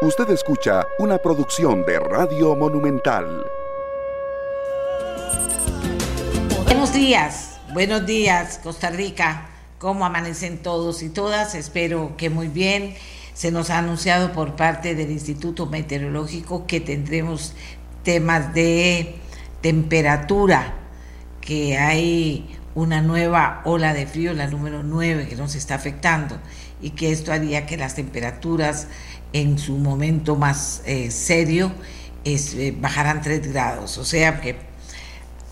Usted escucha una producción de Radio Monumental. Buenos días, buenos días Costa Rica. ¿Cómo amanecen todos y todas? Espero que muy bien. Se nos ha anunciado por parte del Instituto Meteorológico que tendremos temas de temperatura, que hay una nueva ola de frío, la número 9, que nos está afectando y que esto haría que las temperaturas en su momento más eh, serio es, eh, bajarán 3 grados. O sea que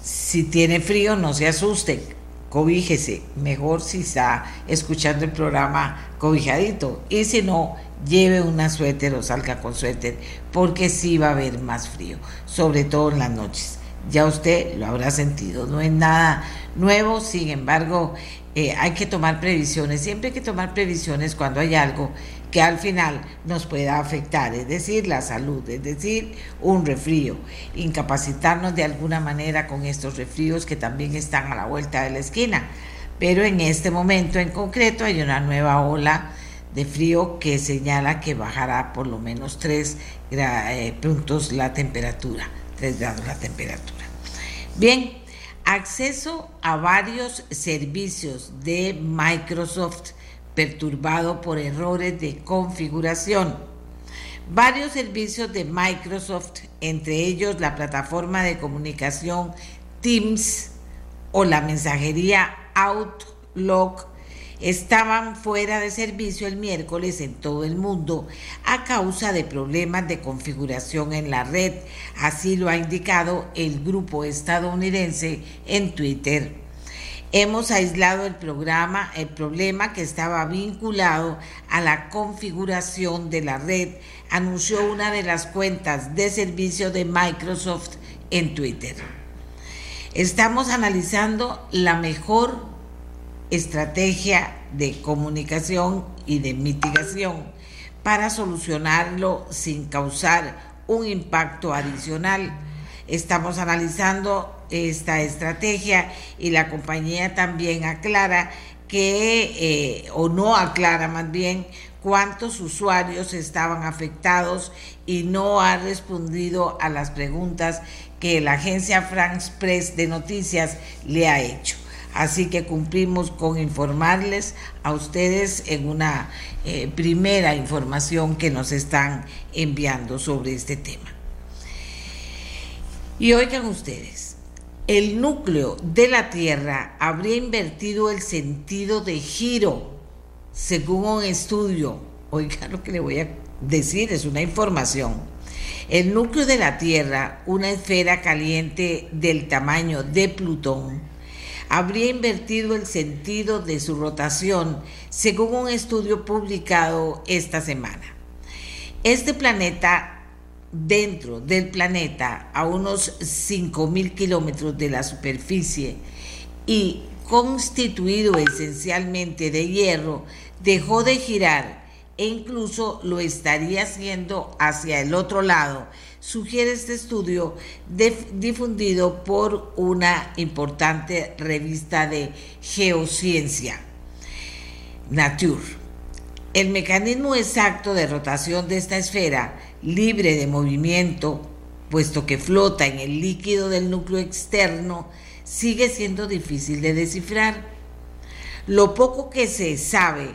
si tiene frío no se asuste, cobíjese. Mejor si está escuchando el programa cobijadito. Y si no, lleve una suéter o salga con suéter, porque sí va a haber más frío, sobre todo en las noches. Ya usted lo habrá sentido, no es nada nuevo, sin embargo, eh, hay que tomar previsiones, siempre hay que tomar previsiones cuando hay algo que al final nos pueda afectar, es decir, la salud, es decir, un refrío, incapacitarnos de alguna manera con estos refríos que también están a la vuelta de la esquina. Pero en este momento en concreto hay una nueva ola de frío que señala que bajará por lo menos 3 eh, puntos la temperatura, 3 grados la temperatura. Bien, acceso a varios servicios de Microsoft perturbado por errores de configuración. Varios servicios de Microsoft, entre ellos la plataforma de comunicación Teams o la mensajería Outlook, estaban fuera de servicio el miércoles en todo el mundo a causa de problemas de configuración en la red. Así lo ha indicado el grupo estadounidense en Twitter. Hemos aislado el programa, el problema que estaba vinculado a la configuración de la red, anunció una de las cuentas de servicio de Microsoft en Twitter. Estamos analizando la mejor estrategia de comunicación y de mitigación para solucionarlo sin causar un impacto adicional. Estamos analizando esta estrategia y la compañía también aclara que, eh, o no aclara más bien, cuántos usuarios estaban afectados y no ha respondido a las preguntas que la agencia France Press de noticias le ha hecho. Así que cumplimos con informarles a ustedes en una eh, primera información que nos están enviando sobre este tema. Y oigan ustedes, el núcleo de la Tierra habría invertido el sentido de giro, según un estudio. Oiga lo que le voy a decir, es una información. El núcleo de la Tierra, una esfera caliente del tamaño de Plutón, habría invertido el sentido de su rotación, según un estudio publicado esta semana. Este planeta dentro del planeta a unos 5.000 kilómetros de la superficie y constituido esencialmente de hierro, dejó de girar e incluso lo estaría haciendo hacia el otro lado, sugiere este estudio difundido por una importante revista de geociencia, Nature. El mecanismo exacto de rotación de esta esfera libre de movimiento, puesto que flota en el líquido del núcleo externo, sigue siendo difícil de descifrar. Lo poco que se sabe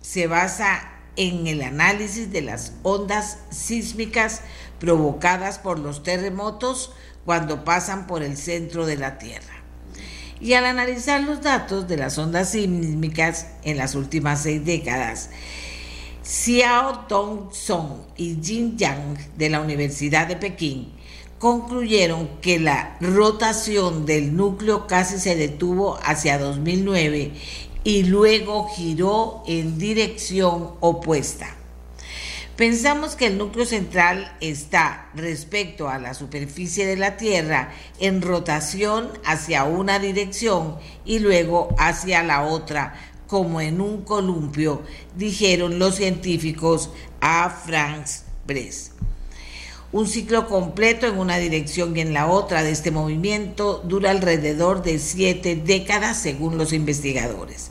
se basa en el análisis de las ondas sísmicas provocadas por los terremotos cuando pasan por el centro de la Tierra. Y al analizar los datos de las ondas sísmicas en las últimas seis décadas, Xiao Dong-song y Jin Yang de la Universidad de Pekín concluyeron que la rotación del núcleo casi se detuvo hacia 2009 y luego giró en dirección opuesta. Pensamos que el núcleo central está respecto a la superficie de la Tierra en rotación hacia una dirección y luego hacia la otra como en un columpio, dijeron los científicos a Franz Bress. Un ciclo completo en una dirección y en la otra de este movimiento dura alrededor de siete décadas según los investigadores.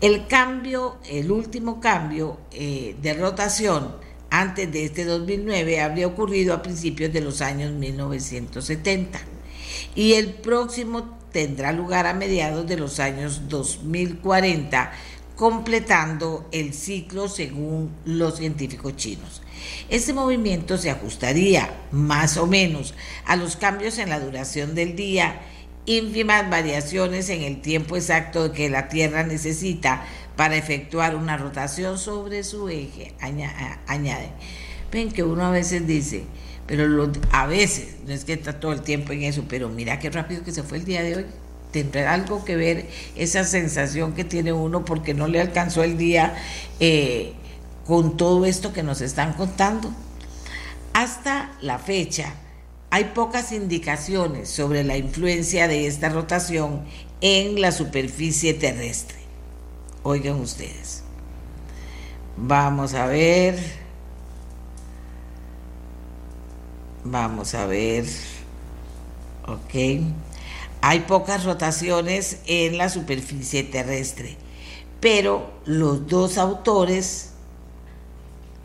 El cambio, el último cambio eh, de rotación antes de este 2009 habría ocurrido a principios de los años 1970 y el próximo tendrá lugar a mediados de los años 2040, completando el ciclo según los científicos chinos. Este movimiento se ajustaría más o menos a los cambios en la duración del día, ínfimas variaciones en el tiempo exacto que la Tierra necesita para efectuar una rotación sobre su eje, añade. Ven que uno a veces dice, pero a veces, no es que está todo el tiempo en eso, pero mira qué rápido que se fue el día de hoy. Tendrá algo que ver esa sensación que tiene uno porque no le alcanzó el día eh, con todo esto que nos están contando. Hasta la fecha, hay pocas indicaciones sobre la influencia de esta rotación en la superficie terrestre. Oigan ustedes. Vamos a ver. Vamos a ver. Ok. Hay pocas rotaciones en la superficie terrestre, pero los dos autores,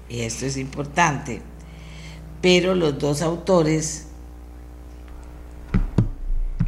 y esto es importante, pero los dos autores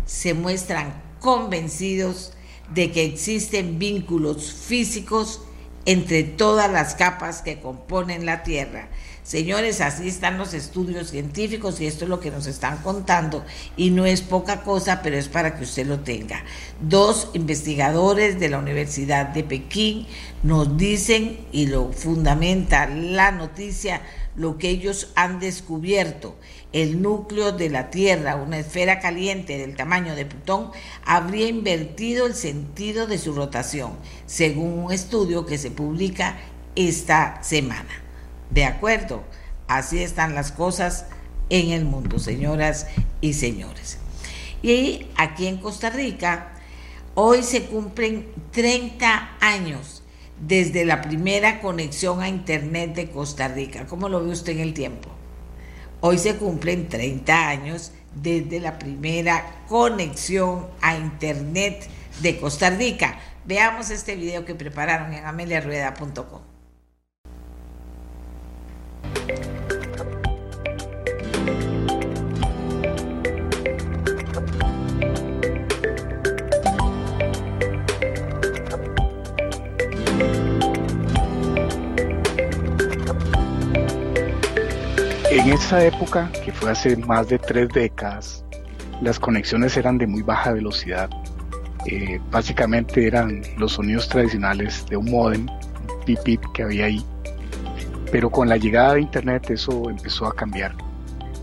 se muestran convencidos de que existen vínculos físicos entre todas las capas que componen la Tierra. Señores, así están los estudios científicos y esto es lo que nos están contando y no es poca cosa, pero es para que usted lo tenga. Dos investigadores de la Universidad de Pekín nos dicen y lo fundamenta la noticia lo que ellos han descubierto el núcleo de la Tierra, una esfera caliente del tamaño de Plutón, habría invertido el sentido de su rotación, según un estudio que se publica esta semana. De acuerdo, así están las cosas en el mundo, señoras y señores. Y aquí en Costa Rica, hoy se cumplen 30 años desde la primera conexión a Internet de Costa Rica. ¿Cómo lo ve usted en el tiempo? Hoy se cumplen 30 años desde la primera conexión a Internet de Costa Rica. Veamos este video que prepararon en ameliarueda.com. En esa época, que fue hace más de tres décadas, las conexiones eran de muy baja velocidad. Eh, básicamente eran los sonidos tradicionales de un modem, un pip que había ahí. Pero con la llegada de Internet eso empezó a cambiar.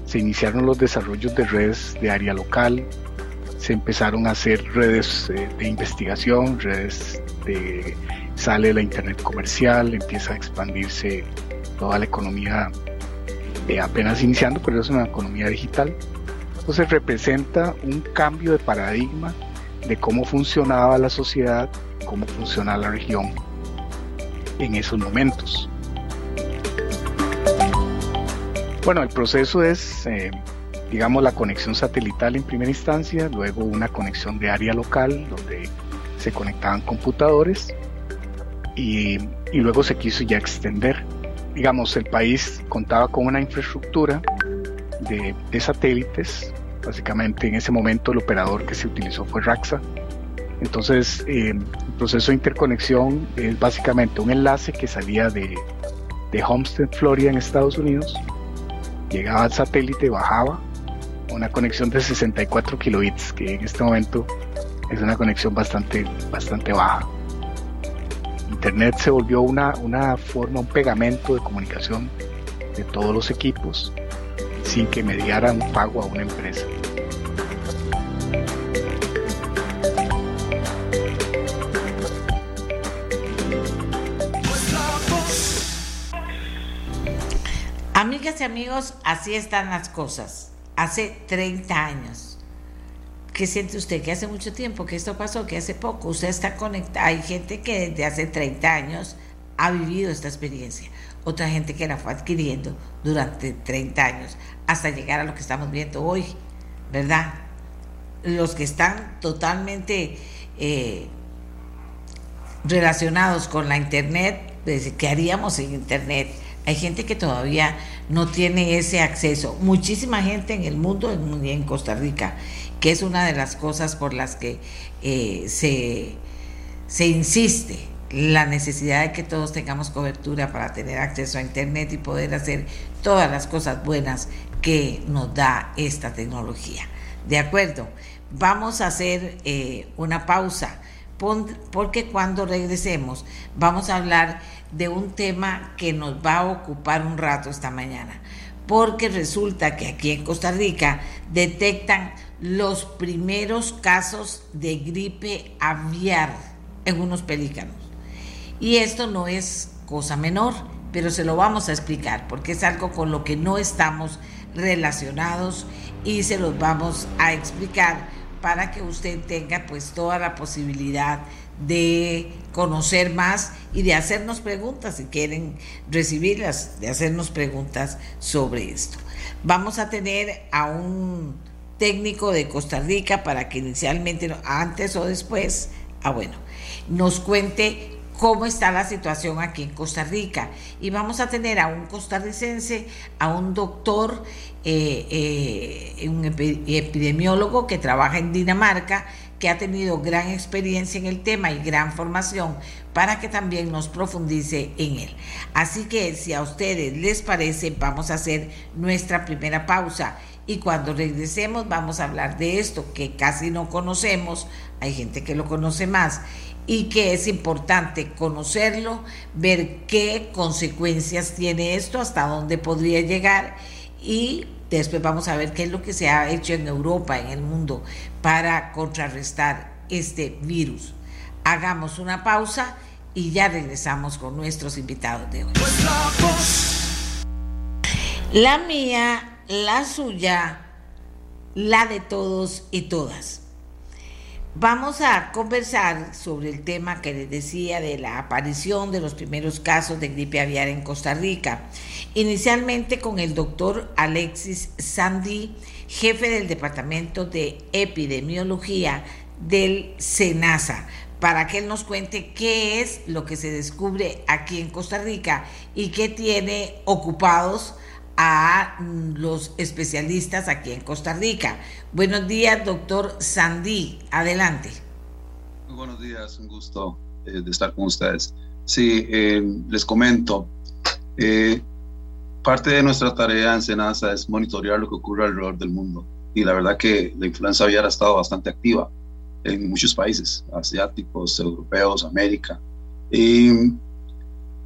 Se iniciaron los desarrollos de redes de área local, se empezaron a hacer redes eh, de investigación, redes de sale la Internet comercial, empieza a expandirse toda la economía eh, apenas iniciando, pero es una economía digital. Entonces representa un cambio de paradigma de cómo funcionaba la sociedad, cómo funciona la región en esos momentos. Bueno, el proceso es, eh, digamos, la conexión satelital en primera instancia, luego una conexión de área local donde se conectaban computadores y luego se quiso ya extender digamos, el país contaba con una infraestructura de, satélites. Básicamente en ese momento el operador que se utilizó fue Raxa. Entonces eh, el proceso de interconexión es básicamente un enlace que salía de, de Homestead, Florida, en Estados Unidos, llegaba al satélite, bajaba, una conexión de 64 kilobits, que en este momento es una conexión bastante, bastante baja. Internet se volvió una, una forma, un pegamento de comunicación de todos los equipos sin que mediaran un pago a una empresa. Amigas y amigos, así están las cosas. Hace 30 años ¿Qué siente usted? Que hace mucho tiempo que esto pasó, que hace poco. Usted está conectado. Hay gente que desde hace 30 años ha vivido esta experiencia. Otra gente que la fue adquiriendo durante 30 años hasta llegar a lo que estamos viendo hoy, ¿verdad? Los que están totalmente eh, relacionados con la Internet, pues, ¿qué haríamos en Internet? Hay gente que todavía no tiene ese acceso. Muchísima gente en el mundo en Costa Rica, que es una de las cosas por las que eh, se, se insiste la necesidad de que todos tengamos cobertura para tener acceso a Internet y poder hacer todas las cosas buenas que nos da esta tecnología. ¿De acuerdo? Vamos a hacer eh, una pausa porque cuando regresemos vamos a hablar de un tema que nos va a ocupar un rato esta mañana, porque resulta que aquí en Costa Rica detectan los primeros casos de gripe aviar en unos pelícanos. Y esto no es cosa menor, pero se lo vamos a explicar, porque es algo con lo que no estamos relacionados y se los vamos a explicar para que usted tenga pues toda la posibilidad de conocer más y de hacernos preguntas, si quieren recibirlas, de hacernos preguntas sobre esto. Vamos a tener a un técnico de Costa Rica para que inicialmente, antes o después, ah bueno, nos cuente cómo está la situación aquí en Costa Rica. Y vamos a tener a un costarricense, a un doctor, eh, eh, un epidemiólogo que trabaja en Dinamarca, que ha tenido gran experiencia en el tema y gran formación para que también nos profundice en él. Así que si a ustedes les parece, vamos a hacer nuestra primera pausa y cuando regresemos vamos a hablar de esto que casi no conocemos, hay gente que lo conoce más y que es importante conocerlo, ver qué consecuencias tiene esto, hasta dónde podría llegar y después vamos a ver qué es lo que se ha hecho en Europa, en el mundo, para contrarrestar este virus. Hagamos una pausa y ya regresamos con nuestros invitados de hoy. La mía, la suya, la de todos y todas. Vamos a conversar sobre el tema que les decía de la aparición de los primeros casos de gripe aviar en Costa Rica. Inicialmente con el doctor Alexis Sandy, jefe del Departamento de Epidemiología del SENASA, para que él nos cuente qué es lo que se descubre aquí en Costa Rica y qué tiene ocupados a mm, los especialistas aquí en Costa Rica. Buenos días, doctor Sandy. Adelante. Muy buenos días, un gusto eh, de estar con ustedes. Sí, eh, les comento, eh, parte de nuestra tarea en Senasa es monitorear lo que ocurre alrededor del mundo. Y la verdad que la influenza aviar ha estado bastante activa en muchos países, asiáticos, europeos, América. Y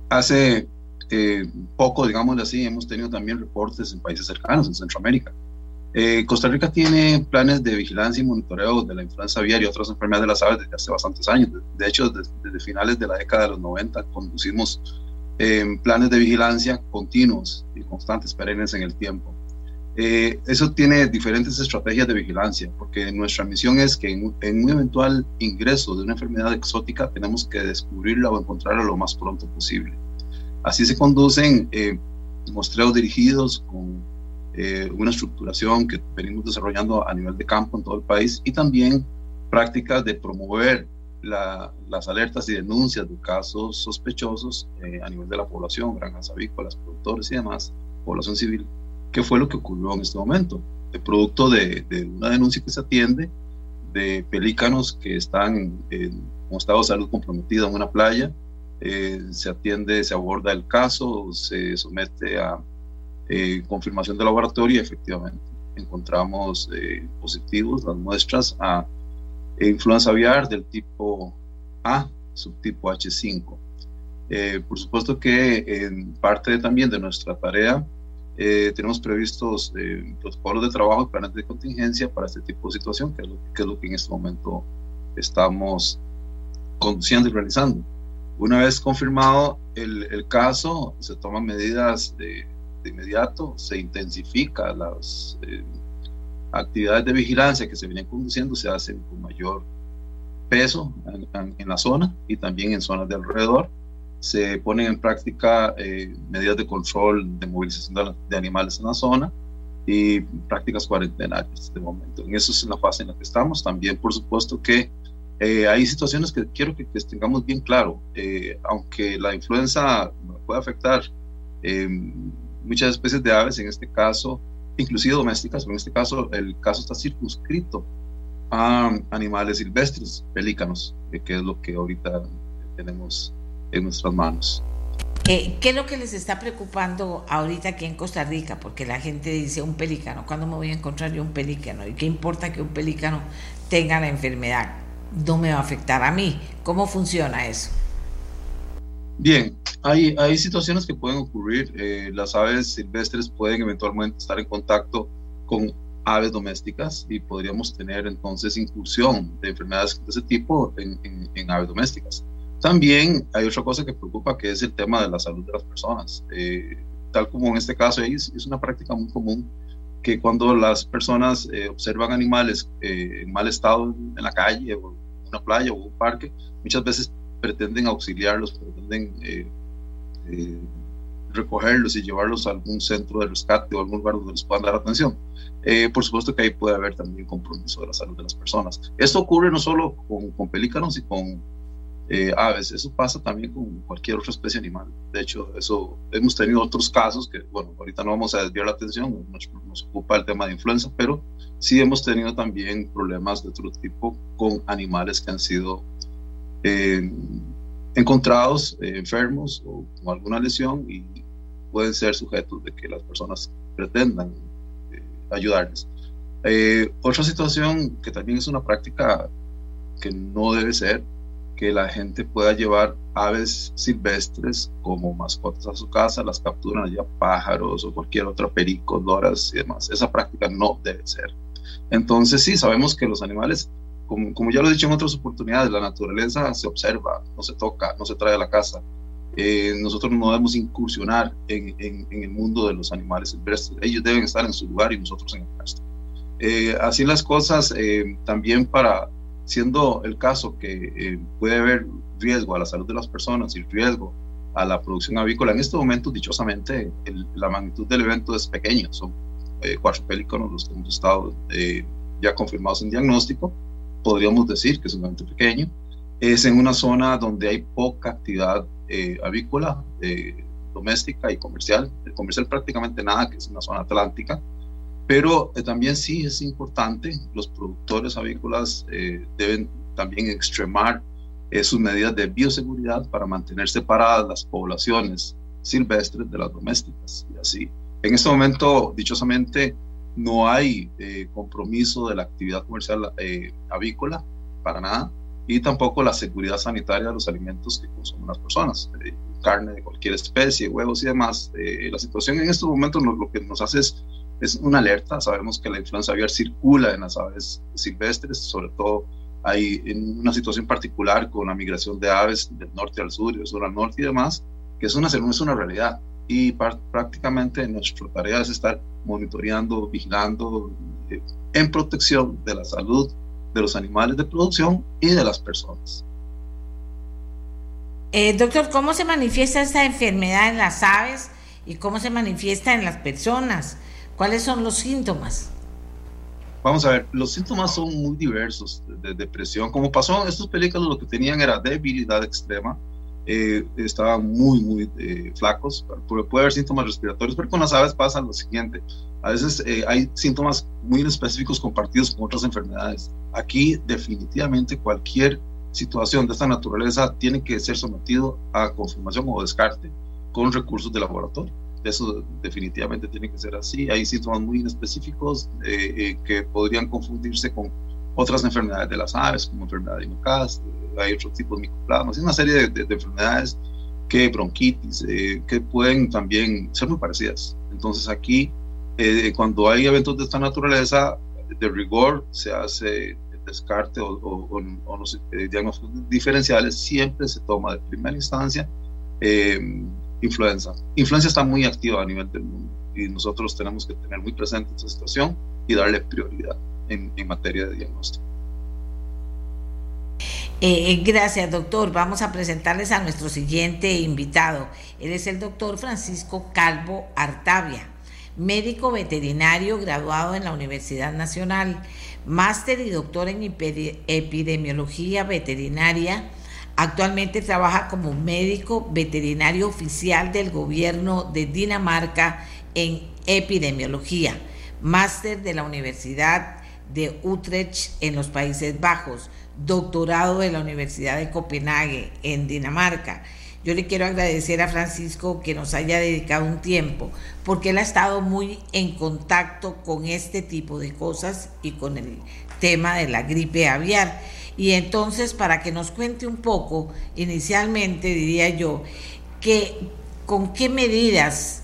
hace eh, poco, digamos así, hemos tenido también reportes en países cercanos, en Centroamérica. Eh, Costa Rica tiene planes de vigilancia y monitoreo de la influenza aviar y otras enfermedades de las aves desde hace bastantes años. De, hecho, desde, finales de la década de los 90 conducimos eh, planes de vigilancia continuos y constantes, perennes en el tiempo. eso tiene diferentes estrategias de vigilancia, porque nuestra misión es que en, en, un eventual ingreso de una enfermedad exótica tenemos que descubrirla o encontrarla lo más pronto posible. Así se conducen eh, dirigidos con eh, una estructuración que venimos desarrollando a nivel de campo en todo el país y también prácticas de promover las alertas y denuncias de casos sospechosos eh, a nivel de la población, granjas avícolas, productores y demás, población civil, ¿Qué fue lo que ocurrió en este momento. El producto de, una denuncia que se atiende de pelícanos que están en un estado de salud comprometido en una playa, eh, se atiende, se aborda el caso, se somete a eh, confirmación de laboratorio y efectivamente encontramos eh, positivos las muestras a influenza aviar del tipo A, subtipo H5. por supuesto que en parte también de nuestra tarea tenemos previstos protocolos de trabajo y planes de contingencia para este tipo de situación, que, es lo que en este momento estamos conduciendo y realizando. Una vez confirmado el, caso, se toman medidas de, inmediato, se intensifica las eh, actividades de vigilancia que se vienen conduciendo, se hacen con mayor peso en, la zona y también en zonas de alrededor. Se ponen en práctica eh, medidas de control de movilización de, animales en la zona y prácticas cuarentenarias de momento. En eso es la fase en la que estamos. También, por supuesto, que eh, hay situaciones que quiero que, tengamos bien claro. Eh, aunque la influenza puede afectar muchas especies de aves, en este caso, inclusive domésticas, en este caso el caso está circunscrito a animales silvestres, pelícanos, que es lo que ahorita tenemos en nuestras manos. Eh, ¿Qué es lo que les está preocupando ahorita aquí en Costa Rica? Porque la gente dice un pelícano, ¿cuándo me voy a encontrar yo un pelícano? ¿Y qué importa que un pelícano tenga la enfermedad? No me va a afectar a mí. ¿Cómo funciona eso? Bien, hay, hay situaciones que pueden ocurrir. Eh, las aves silvestres pueden eventualmente estar en contacto con aves domésticas y podríamos tener entonces incursión de enfermedades de ese tipo en, en aves domésticas. También hay otra cosa que preocupa, que es el tema de la salud de las personas. Eh, tal como en este caso es, es, una práctica muy común que cuando las personas eh, observan animales eh, en mal estado en la calle o en una playa o un parque, muchas veces pretenden auxiliarlos, pretenden recogerlos y llevarlos a algún centro de rescate o algún lugar donde les puedan dar atención. por supuesto que ahí puede haber también compromiso de la salud de las personas. Esto ocurre no solo con, con pelícanos y con eh, aves. Eso pasa también con cualquier otra especie animal. De hecho, eso hemos tenido otros casos que, bueno, ahorita no vamos a desviar la atención, nos, ocupa el tema de influenza, pero sí hemos tenido también problemas de otro tipo con animales que han sido eh, encontrados eh, enfermos o con alguna lesión y pueden ser sujetos de que las personas pretendan ayudarles. otra situación que también es una práctica que no debe ser que la gente pueda llevar aves silvestres como mascotas a su casa, las capturan allá pájaros o cualquier otra perico, loras y demás. Esa práctica no debe ser. Entonces sí, sabemos que los animales, como, como ya lo he dicho en otras oportunidades, la naturaleza se observa, no se toca, no se trae a la casa. Eh, nosotros no debemos incursionar en, en, el mundo de los animales silvestres. Ellos deben estar en su lugar y nosotros en el nuestro. Eh, así las cosas, eh, también para siendo el caso que eh, puede haber riesgo a la salud de las personas y riesgo a la producción avícola, en este momento, dichosamente, la magnitud del evento es pequeña, son eh, cuatro pelícanos los que hemos estado eh, ya confirmados en diagnóstico, podríamos decir que es un evento pequeño, es en una zona donde hay poca actividad avícola, doméstica y comercial, comercial prácticamente nada, que es una zona atlántica, pero eh, también sí es importante, los productores avícolas eh, deben también extremar eh, sus medidas de bioseguridad para mantener separadas las poblaciones silvestres de las domésticas. Y así, en este momento, dichosamente, no hay compromiso de la actividad comercial avícola para nada y tampoco la seguridad sanitaria de los alimentos que consumen las personas, carne de cualquier especie, huevos y demás. la situación en estos momentos lo que nos hace es es una alerta. Sabemos que la influenza aviar circula en las aves silvestres, sobre todo hay en una situación particular con la migración de aves del norte al sur del sur al norte y demás, que es una, es una realidad. Y prácticamente nuestra tarea es estar monitoreando, vigilando, eh, en protección de la salud de los animales de producción y de las personas. Eh, doctor, ¿cómo se manifiesta esta enfermedad en las aves y cómo se manifiesta en las personas? ¿Cuáles son los síntomas? Vamos a ver, los síntomas son muy diversos de, depresión. Como pasó en estos películas, lo que tenían era debilidad extrema, eh, estaban muy, muy eh, flacos. Puede, puede, haber síntomas respiratorios, pero con las aves pasa lo siguiente. A veces eh, hay síntomas muy específicos compartidos con otras enfermedades. Aquí definitivamente cualquier situación de esta naturaleza tiene que ser sometido a confirmación o descarte con recursos de laboratorio. Eso definitivamente tiene que ser así. Hay síntomas muy específicos eh, eh, que podrían confundirse con otras enfermedades de las aves, como enfermedad de Inocast, eh, hay otros tipos de micoplasmas, hay una serie de, enfermedades que bronquitis, que pueden también ser muy parecidas. Entonces aquí, cuando hay eventos de esta naturaleza, de rigor se hace descarte o, o, los diagnósticos diferenciales, siempre se toma de primera instancia influenza. Influenza está muy activa a nivel del mundo y nosotros tenemos que tener muy presente esta situación y darle prioridad en, materia de diagnóstico. Eh, eh, gracias, doctor. Vamos a presentarles a nuestro siguiente invitado. Él es el doctor Francisco Calvo Artavia, médico veterinario graduado en la Universidad Nacional, máster y doctor en epidemiología veterinaria Actualmente trabaja como médico veterinario oficial del gobierno de Dinamarca en epidemiología, máster de la Universidad de Utrecht en los Países Bajos, doctorado de la Universidad de Copenhague en Dinamarca. Yo le quiero agradecer a Francisco que nos haya dedicado un tiempo, porque él ha estado muy en contacto con este tipo de cosas y con el tema de la gripe aviar. Y entonces, para que nos cuente un poco, inicialmente diría yo, que con qué medidas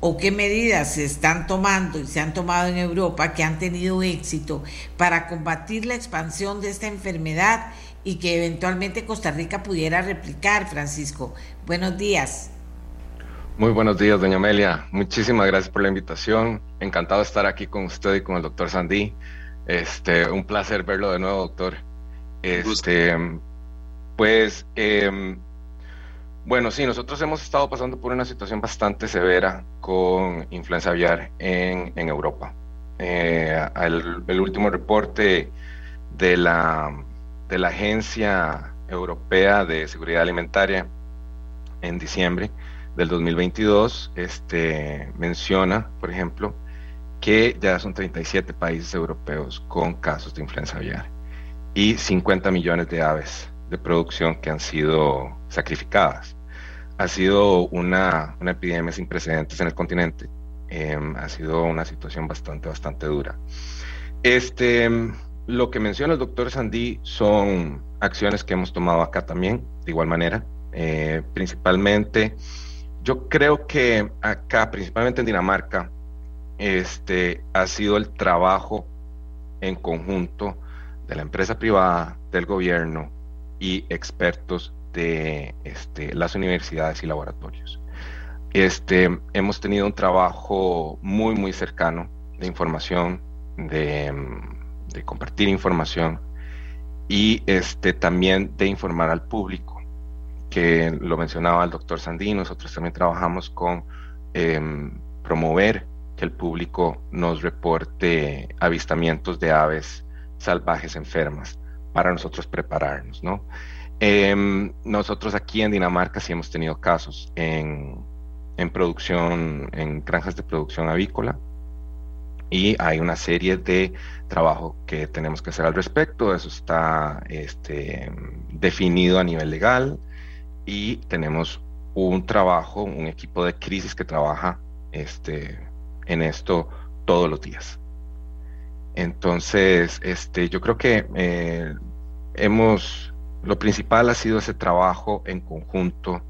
o qué medidas se están tomando y se han tomado en Europa que han tenido éxito para combatir la expansión de esta enfermedad y que eventualmente Costa Rica pudiera replicar, Francisco. Buenos días. Muy buenos días, doña Amelia. Muchísimas gracias por la invitación. Encantado de estar aquí con usted y con el doctor Sandí. Este, un placer verlo de nuevo, doctor. Este, pues, em, bueno, sí, nosotros hemos estado pasando por una situación bastante severa con influenza aviar en, Europa. Eh, el, último reporte de la, de la Agencia Europea de Seguridad Alimentaria en diciembre del 2022 este, menciona, por ejemplo, que ya son 37 países europeos con casos de influenza aviar y 50 millones de aves de producción que han sido sacrificadas. Ha sido una, una epidemia sin precedentes en el continente. Em, ha sido una situación bastante, bastante dura. Este, lo que menciona el doctor Sandí son acciones que hemos tomado acá también, de igual manera. Eh, principalmente, yo creo que acá, principalmente en Dinamarca, este, ha sido el trabajo en conjunto de la empresa privada, del gobierno y expertos de este, las universidades y laboratorios. Este, hemos tenido un trabajo muy, muy cercano de información, de, de compartir información y este, también de informar al público, que lo mencionaba el doctor Sandí, nosotros también trabajamos con em, promover que el público nos reporte avistamientos de aves salvajes enfermas para nosotros prepararnos, ¿no? Em, nosotros aquí en Dinamarca sí hemos tenido casos en, en producción, en granjas de producción avícola, y hay una serie de trabajo que tenemos que hacer al respecto. Eso está este, definido a nivel legal y tenemos un trabajo, un equipo de crisis que trabaja este, en esto todos los días. Entonces, este, yo creo que eh, hemos, lo principal ha sido ese trabajo en conjunto,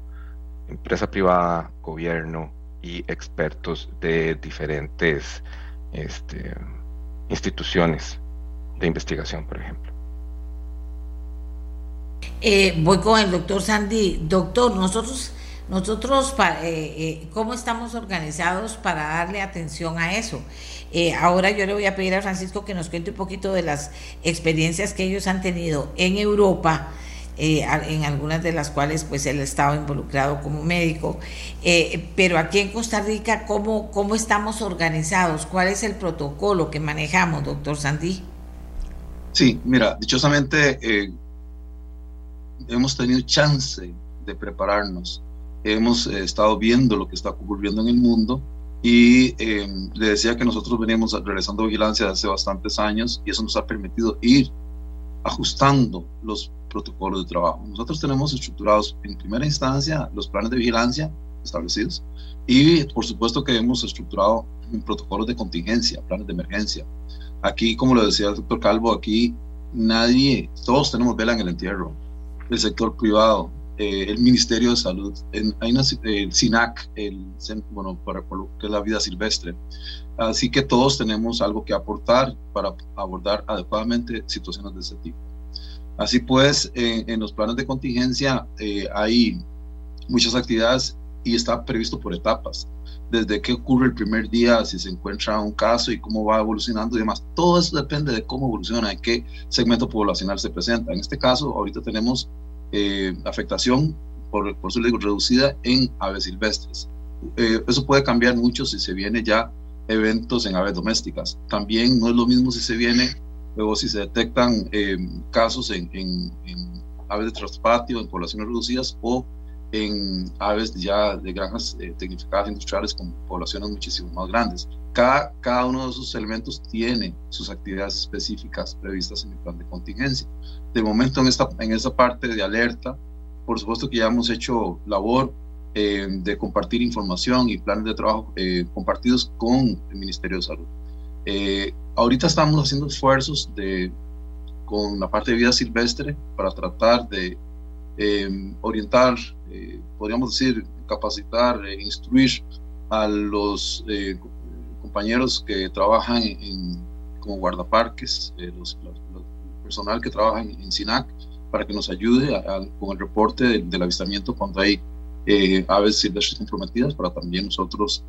empresa privada, gobierno y expertos de diferentes este, instituciones de investigación, por ejemplo. Eh, voy con el doctor Sandy. Doctor, nosotros, nosotros eh, eh, ¿cómo estamos organizados para darle atención a eso? ahora yo le voy a pedir a Francisco que nos cuente un poquito de las experiencias que ellos han tenido en Europa eh, en algunas de las cuales pues él estaba involucrado como médico. Eh, pero aquí en Costa Rica, ¿cómo, ¿cómo estamos organizados? ¿Cuál es el protocolo que manejamos, doctor Sandí? Sí, mira, dichosamente eh, hemos tenido chance de prepararnos. Hemos estado viendo lo que está ocurriendo en el mundo y le decía que nosotros veníamos realizando vigilancia hace bastantes años y eso nos ha permitido ir ajustando los protocolos de trabajo. Nosotros tenemos estructurados en primera instancia los planes de vigilancia establecidos y por supuesto que hemos estructurado protocolos de contingencia, planes de emergencia. Aquí, como lo decía el doctor Calvo, aquí nadie, todos tenemos vela en el entierro, el sector privado, eh, el Ministerio de Salud, hay el SINAC, el, bueno, para, lo que es la vida silvestre. Así que todos tenemos algo que aportar para abordar adecuadamente situaciones de ese tipo. Así pues, en los planes de contingencia eh, hay muchas actividades y está previsto por etapas. Desde qué ocurre el primer día, si se encuentra un caso y cómo va evolucionando y demás. Todo eso depende de cómo evoluciona, en qué segmento poblacional se presenta. En este caso, ahorita tenemos eh, afectación, por, por eso digo, reducida en aves silvestres. Eh, eso puede cambiar mucho si se viene ya eventos en aves domésticas. También no es lo mismo si se viene Luego, si se detectan eh, casos en, aves de traspatio en poblaciones reducidas o en aves ya de granjas eh, tecnificadas industriales con poblaciones muchísimo más grandes. Cada, cada uno de esos elementos tiene sus actividades específicas previstas en el plan de contingencia. De momento en esta, en esa parte de alerta, por supuesto que ya hemos hecho labor eh, de compartir información y planes de trabajo eh, compartidos con el Ministerio de Salud. ahorita estamos haciendo esfuerzos de, con la parte de vida silvestre para tratar de orientar eh, podríamos decir, capacitar, e instruir a los eh, compañeros que trabajan en, como guardaparques, los, personal que trabaja en, SINAC, para que nos ayude con el reporte del, avistamiento cuando hay aves silvestres comprometidas, para también nosotros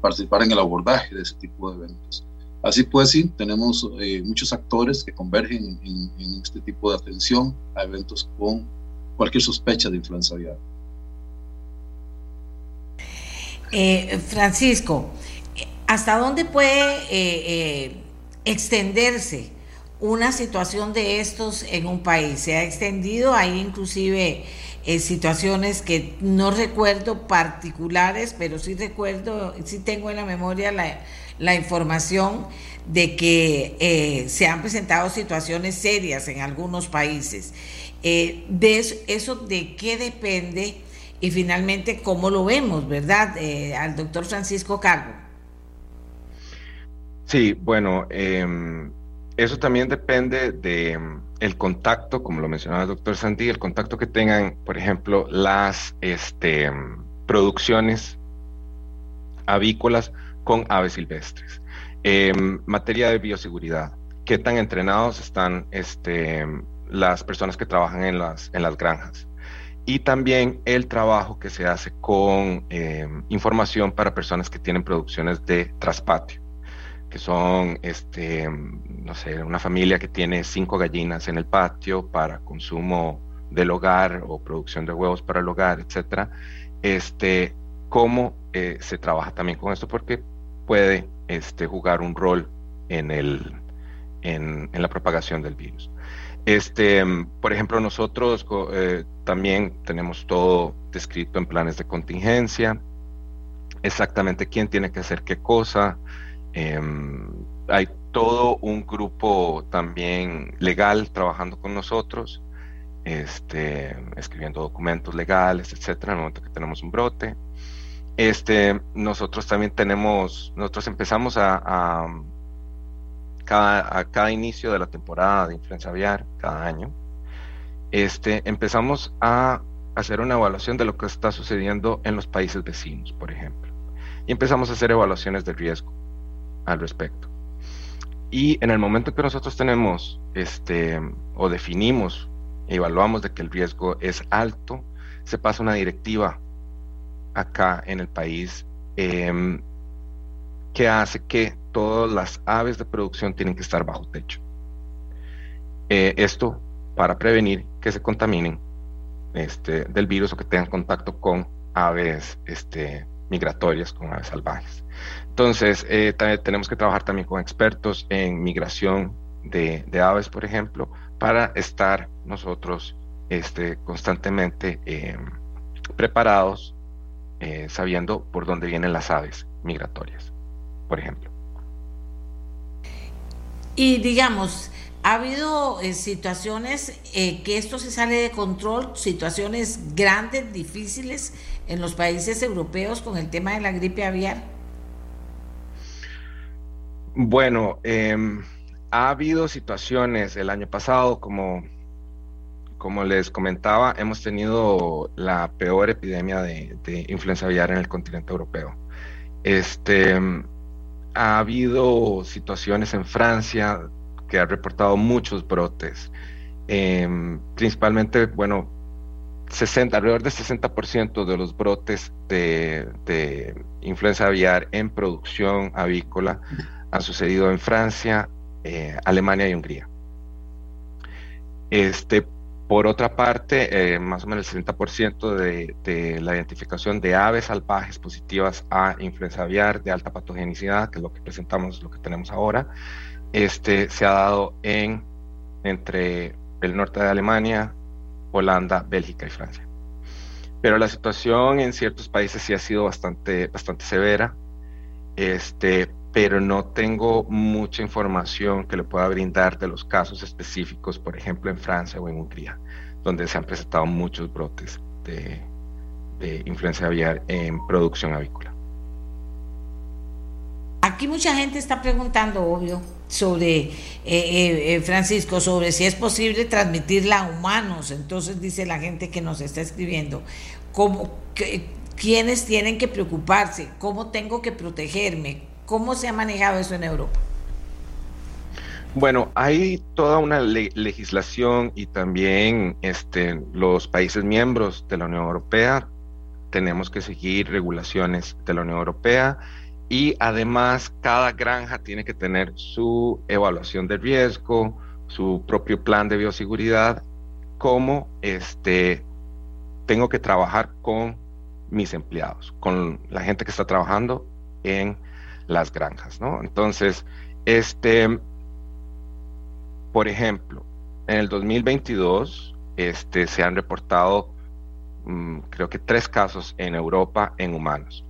participar en el abordaje de ese tipo de eventos. Así pues, sí, tenemos muchos actores que convergen en, en, este tipo de atención a eventos con cualquier sospecha de influenza aviar. Eh, Francisco, ¿hasta dónde puede eh, eh, extenderse una situación de estos en un país? Se ha extendido, hay inclusive situaciones que no recuerdo particulares, pero sí recuerdo, sí tengo en la memoria la, la información de que se han presentado situaciones serias en algunos países. Eh, de eso, de qué depende y finalmente cómo lo vemos, ¿verdad? Eh, al doctor Francisco Cargo. Sí, bueno, em, eso también depende de em, el contacto, como lo mencionaba el doctor Santi, el contacto que tengan, por ejemplo, las este, em, producciones avícolas con aves silvestres. Materia de bioseguridad, qué tan entrenados están este, las personas que trabajan en las, en las granjas. Y también el trabajo que se hace con eh, información para personas que tienen producciones de traspatio, que son, este, no sé, una familia que tiene cinco gallinas en el patio para consumo del hogar o producción de huevos para el hogar, etcétera. Este, cómo eh, se trabaja también con esto, porque puede este, jugar un rol en, el, en, la propagación del virus. Este, por ejemplo, nosotros eh, también tenemos todo descrito en planes de contingencia, exactamente quién tiene que hacer qué cosa. Em, hay todo un grupo también legal trabajando con nosotros, este, escribiendo documentos legales, etcétera, en el momento que tenemos un brote. Este, nosotros también tenemos, nosotros empezamos a cada, inicio de la temporada de influenza aviar, cada año, este, empezamos a hacer una evaluación de lo que está sucediendo en los países vecinos, por ejemplo. Y empezamos a hacer evaluaciones de riesgo al respecto. Y en el momento que nosotros tenemos este, o definimos, evaluamos de que el riesgo es alto, se pasa una directiva acá en el país em, que hace que todas las aves de producción tienen que estar bajo techo. Eh, esto para prevenir que se contaminen este, del virus o que tengan contacto con aves este, migratorias, con aves salvajes. Entonces, eh, tenemos que trabajar también con expertos en migración de, aves, por ejemplo, para estar nosotros este, constantemente em, preparados, eh, sabiendo por dónde vienen las aves migratorias, por ejemplo. Y digamos, ha habido eh, situaciones eh, que esto se sale de control, situaciones grandes, difíciles en los países europeos con el tema de la gripe aviar. Bueno, em, ha habido situaciones el año pasado, como, como les comentaba, hemos tenido la peor epidemia de, influenza aviar en el continente europeo. Este, ha habido situaciones en Francia que ha reportado muchos brotes, em, principalmente, bueno, 60, alrededor del 60% de los brotes de, influenza aviar en producción avícola han sucedido en Francia, eh, Alemania y Hungría. Este, por otra parte, eh, más o menos el 60% de, de, la identificación de aves salvajes positivas a influenza aviar de alta patogenicidad, que es lo que presentamos, lo que tenemos ahora, este, se ha dado en entre el norte de Alemania, Holanda, Bélgica y Francia. Pero la situación en ciertos países sí ha sido bastante, bastante severa, este, pero no tengo mucha información que le pueda brindar de los casos específicos, por ejemplo, en Francia o en Hungría, donde se han presentado muchos brotes de, de influencia aviar en producción avícola. Aquí mucha gente está preguntando, obvio, sobre, eh, eh, eh, Francisco, sobre si es posible transmitirla a humanos. Entonces dice la gente que nos está escribiendo, ¿cómo, ¿quiénes tienen que preocuparse? ¿Cómo tengo que protegerme? ¿Cómo se ha manejado eso en Europa? Bueno, hay toda una legislación y también este, los países miembros de la Unión Europea tenemos que seguir regulaciones de la Unión Europea y además cada granja tiene que tener su evaluación de riesgo, su propio plan de bioseguridad, como este, tengo que trabajar con mis empleados, con la gente que está trabajando en las granjas, ¿no? Entonces, este, por ejemplo, en el 2022, este, se han reportado, mm, creo que tres casos en Europa en humanos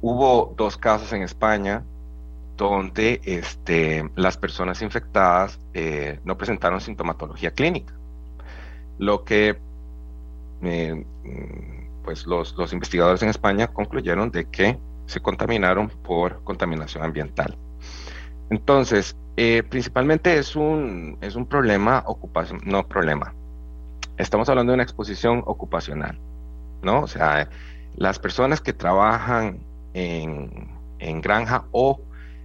hubo dos casos en España donde este, las personas infectadas eh, no presentaron sintomatología clínica. Lo que eh, mm, pues los, investigadores en España concluyeron de que se contaminaron por contaminación ambiental. Entonces, eh, principalmente es un, es un problema ocupacional, no problema. Estamos hablando de una exposición ocupacional, ¿no? O sea, las personas que trabajan en, granja o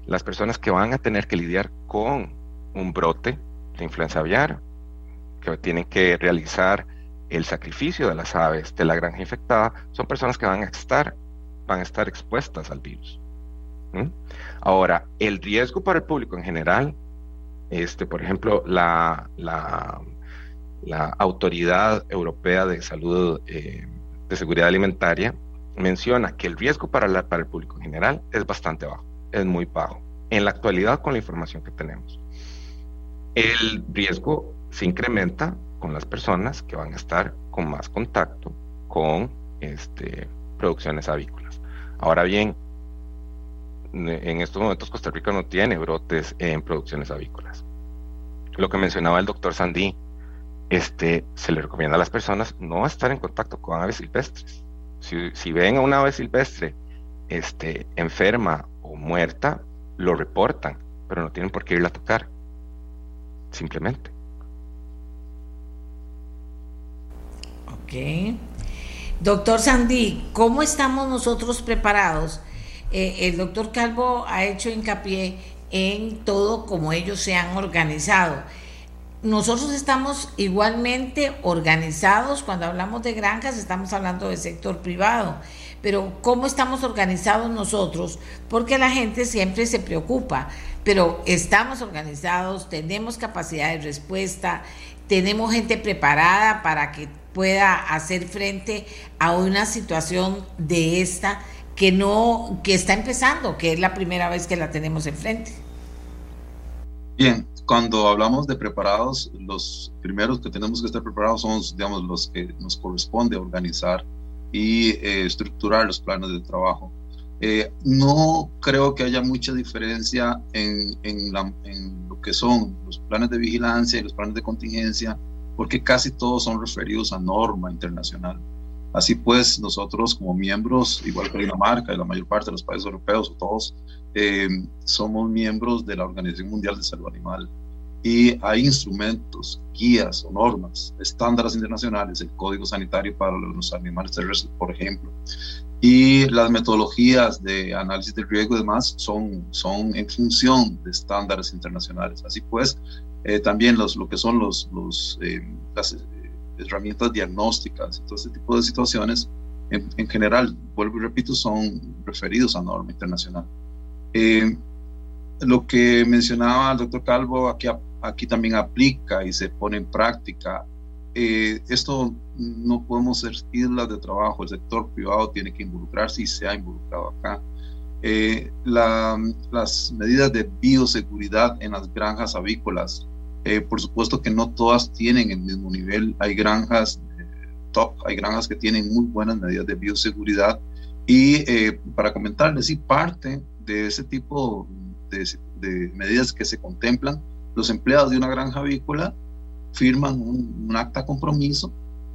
las personas que van a tener que lidiar con un brote de influenza aviar, que tienen que realizar el sacrificio de las aves de la granja infectada, son personas que van a estar, van a estar expuestas al virus. Ahora, el riesgo para el público en general, este, por ejemplo, la, la, Autoridad Europea de Salud eh, de Seguridad Alimentaria menciona que el riesgo para, la, para el público en general es bastante bajo, es muy bajo, en la actualidad con la información que tenemos. El riesgo se incrementa con las personas que van a estar con más contacto con este, producciones avícolas. Ahora bien, en estos momentos Costa Rica no tiene brotes en producciones avícolas. Lo que mencionaba el doctor Sandí, este, se le recomienda a las personas no estar en contacto con aves silvestres si, ven a una ave silvestre este, enferma o muerta, lo reportan, pero no tienen por qué irla a tocar. Simplemente. Ok. Doctor Sandí, ¿cómo estamos nosotros preparados? Eh, el doctor Calvo ha hecho hincapié en todo como ellos se han organizado nosotros estamos igualmente organizados, cuando hablamos de granjas estamos hablando del sector privado, pero ¿cómo estamos organizados nosotros? Porque la gente siempre se preocupa, pero estamos organizados, tenemos capacidad de respuesta, tenemos gente preparada para que pueda hacer frente a una situación de esta que no que está empezando, que es la primera vez que la tenemos enfrente. Bien, cuando hablamos de preparados, los primeros que tenemos que estar preparados son, digamos, los que nos corresponde organizar y eh, estructurar los planes de trabajo. Eh, no creo que haya mucha diferencia en, en, en, lo que son los planes de vigilancia y los planes de contingencia, porque casi todos son referidos a norma internacional. Así pues, nosotros como miembros, igual que Dinamarca y la mayor parte de los países europeos, o todos, eh, somos miembros de la Organización Mundial de Salud Animal y hay instrumentos, guías o normas, estándares internacionales, el Código Sanitario para los Animales Terrestres, por ejemplo, y las metodologías de análisis de riesgo y demás son, son en función de estándares internacionales. Así pues, eh, también los, lo que son los, los eh, las herramientas diagnósticas y todo ese tipo de situaciones, en, en general, vuelvo y repito, son referidos a norma internacional. Eh, lo que mencionaba el doctor Calvo aquí, aquí también aplica y se pone en práctica. Eh, esto no podemos ser islas de trabajo, el sector privado tiene que involucrarse y se ha involucrado acá. Eh, las medidas de bioseguridad en las granjas avícolas por supuesto que no todas tienen el mismo nivel. Hay granjas top, hay granjas que tienen muy buenas medidas de bioseguridad. Y para comentarles, sí, parte de ese tipo de, medidas que se contemplan, los empleados de una granja avícola firman un, un acta compromiso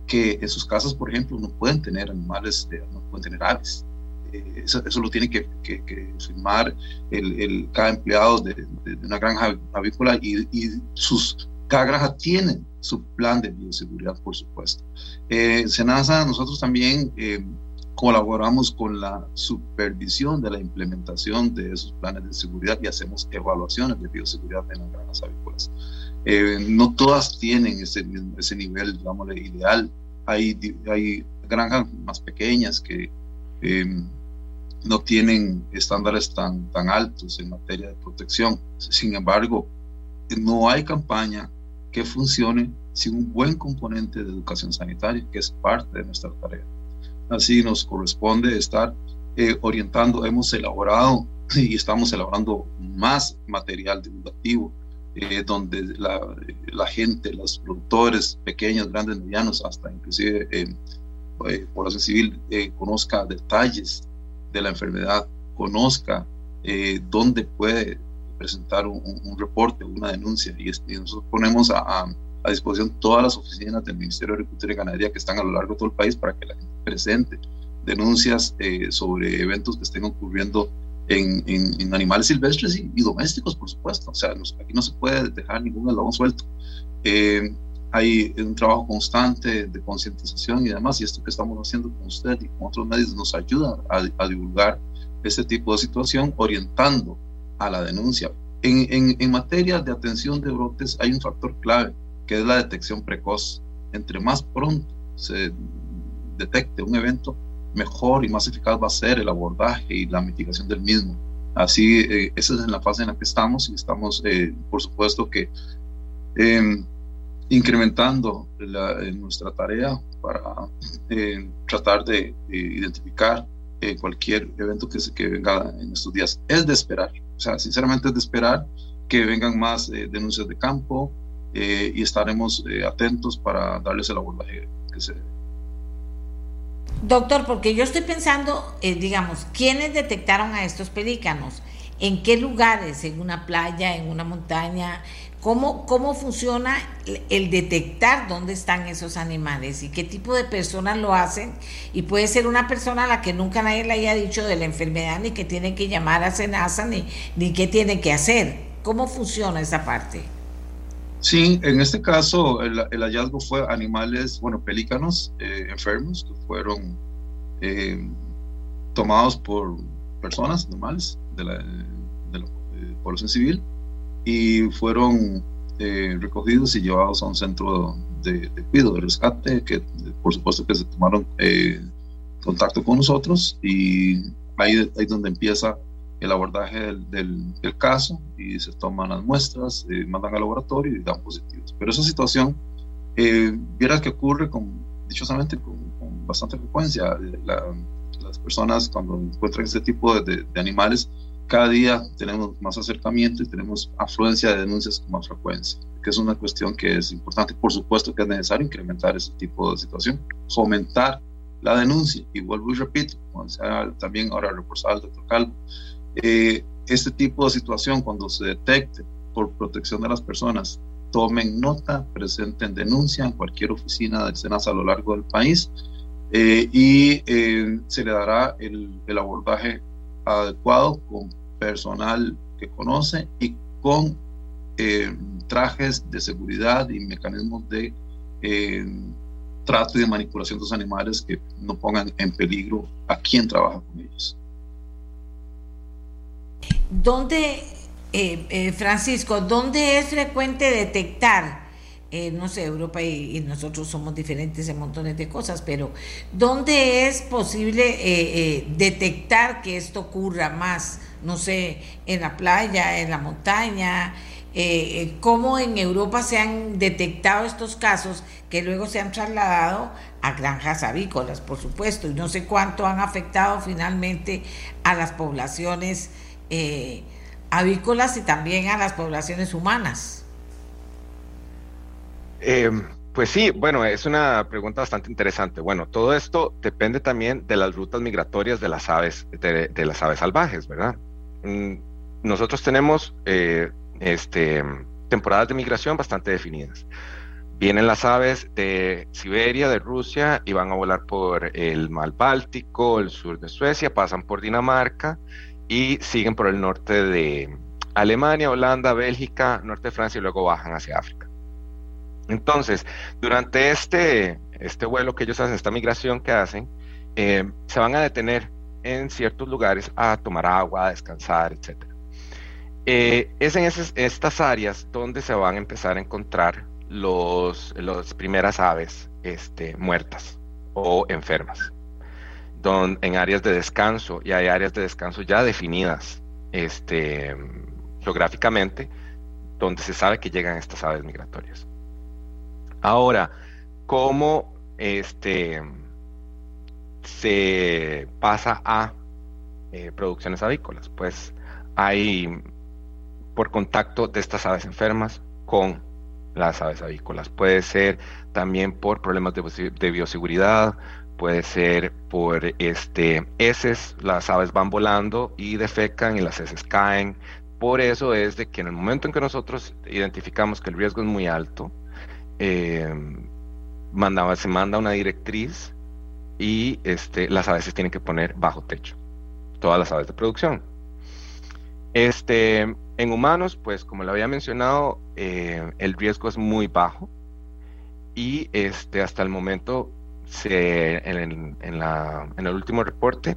que en sus casas, por ejemplo, no pueden tener animales, no pueden tener aves. Eh, eso, eso, lo tiene que, que, firmar el, el, cada empleado de, una granja avícola y, y, sus, cada granja tiene su plan de bioseguridad, por supuesto. Eh, Senasa, nosotros también eh, colaboramos con la supervisión de la implementación de esos planes de seguridad y hacemos evaluaciones de bioseguridad en las granjas avícolas. Eh, no todas tienen ese, ese nivel, digamos, ideal. Hay, hay granjas más pequeñas que em, no tienen estándares tan, tan altos en materia de protección. Sin embargo, no hay campaña que funcione sin un buen componente de educación sanitaria, que es parte de nuestra tarea. Así nos corresponde estar eh, orientando, hemos elaborado y estamos elaborando más material divulgativo eh, donde la, gente, los productores pequeños, grandes, medianos, hasta inclusive eh, eh población civil, eh, conozca detalles de la enfermedad, conozca dónde puede presentar un, un, reporte, una denuncia, y, nosotros ponemos a, a, a, disposición todas las oficinas del Ministerio de Agricultura y Ganadería que están a lo largo de todo el país para que la gente presente denuncias sobre eventos que estén ocurriendo en, en, animales silvestres y, domésticos, por supuesto. O sea, aquí no se puede dejar ningún eslabón suelto. Eh, hay un trabajo constante de concientización y demás, y esto que estamos haciendo con usted y con otros medios nos ayuda a, a divulgar este tipo de situación, orientando a la denuncia. En, en, en materia de atención de brotes hay un factor clave, que es la detección precoz. Entre más pronto se detecte un evento, mejor y más eficaz va a ser el abordaje y la mitigación del mismo. Así, eh, esa es la fase en la que estamos y estamos, eh, por supuesto, que eh, incrementando la, nuestra tarea para eh, tratar de, identificar eh, cualquier evento que, se, que venga en estos días. Es de esperar, o sea, sinceramente es de esperar que vengan más denuncias de campo y estaremos atentos para darles el abordaje que se. Doctor, porque yo estoy pensando, eh, digamos, ¿quiénes detectaron a estos pelícanos? ¿En qué lugares? ¿En una playa? ¿En una montaña? ¿Cómo, ¿Cómo funciona el detectar dónde están esos animales y qué tipo de personas lo hacen? Y puede ser una persona a la que nunca nadie le haya dicho de la enfermedad, ni que tiene que llamar a Senasa, ni, ni qué tiene que hacer. ¿Cómo funciona esa parte? Sí, en este caso el, el hallazgo fue animales, bueno, pelícanos eh, enfermos que fueron eh, tomados por personas normales de la, de la población civil y fueron eh, recogidos y llevados a un centro de, de, cuidado, de rescate, que por supuesto que se tomaron eh, contacto con nosotros y ahí, ahí donde empieza el abordaje del, del, del, caso y se toman las muestras, eh, mandan al laboratorio y dan positivos. Pero esa situación, eh, vieras que ocurre con, dichosamente con, con bastante frecuencia. La, las personas cuando encuentran este tipo de, de, de, animales, cada día tenemos más acercamiento y tenemos afluencia de denuncias con más frecuencia, que es una cuestión que es importante. Por supuesto que es necesario incrementar ese tipo de situación, fomentar la denuncia. Y vuelvo y repito, como sea también ahora reforzado el doctor Calvo, eh, este tipo de situación, cuando se detecte por protección de las personas, tomen nota, presenten denuncia en cualquier oficina del SENAS a lo largo del país eh, y eh, se le dará el, abordaje adecuado con personal que conoce y con eh, trajes de seguridad y mecanismos de eh, trato y de manipulación de los animales que no pongan en peligro a quien trabaja con ellos. ¿Dónde, eh, Francisco, dónde es frecuente detectar, eh, no sé, Europa y, nosotros somos diferentes en montones de cosas, pero ¿dónde es posible eh, detectar que esto ocurra más? No sé, en la playa, en la montaña, cómo en Europa se han detectado estos casos que luego se han trasladado a granjas avícolas, por supuesto, y no sé cuánto han afectado finalmente a las poblaciones eh, avícolas y también a las poblaciones humanas. Eh, pues sí, bueno, es una pregunta bastante interesante. Bueno, todo esto depende también de las rutas migratorias de las aves, de, las aves salvajes, ¿verdad? Mm, nosotros tenemos eh, este, temporadas de migración bastante definidas. Vienen las aves de Siberia, de Rusia, y van a volar por el Mar Báltico, el sur de Suecia, pasan por Dinamarca y siguen por el norte de Alemania, Holanda, Bélgica, norte de Francia y luego bajan hacia África. Entonces, durante este, este vuelo que ellos hacen, esta migración que hacen, eh, se van a detener en ciertos lugares a tomar agua, a descansar, etc. Eh, es en estas áreas donde se van a empezar a encontrar los, las primeras aves este, muertas o enfermas, en áreas de descanso, y hay áreas de descanso ya definidas este, geográficamente, donde se sabe que llegan estas aves migratorias. Ahora, ¿cómo este, se pasa a eh, producciones avícolas? Pues hay por contacto de estas aves enfermas con las aves avícolas. Puede ser también por problemas de, bioseguridad, puede ser por este heces, las aves van volando y defecan y las heces caen. Por eso es de que en el momento en que nosotros identificamos que el riesgo es muy alto, eh, mandaba, se manda una directriz y este, las aves se tienen que poner bajo techo, todas las aves de producción. Este, en humanos, pues como lo había mencionado, eh, el riesgo es muy bajo y este, hasta el momento, se, en, la, en el último reporte,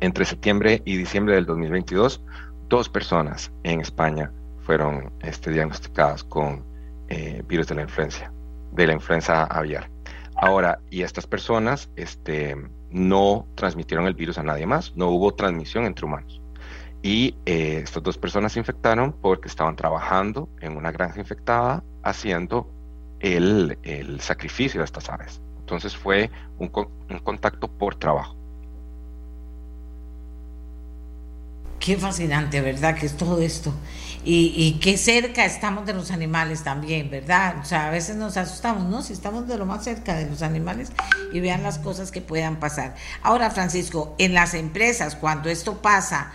entre septiembre y diciembre del 2022, dos personas en España fueron este, diagnosticadas con eh, virus de la influencia, de la influenza aviar. Ahora, y estas personas este, no transmitieron el virus a nadie más, no hubo transmisión entre humanos. Y eh, estas dos personas se infectaron porque estaban trabajando en una granja infectada haciendo el, el sacrificio de estas aves. Entonces fue un, un contacto por trabajo. Qué fascinante, ¿verdad? Que es todo esto y, qué cerca estamos de los animales también, ¿verdad? O sea, a veces nos asustamos, ¿no? Si estamos de lo más cerca de los animales y vean las cosas que puedan pasar. Ahora, Francisco, en las empresas, cuando esto pasa,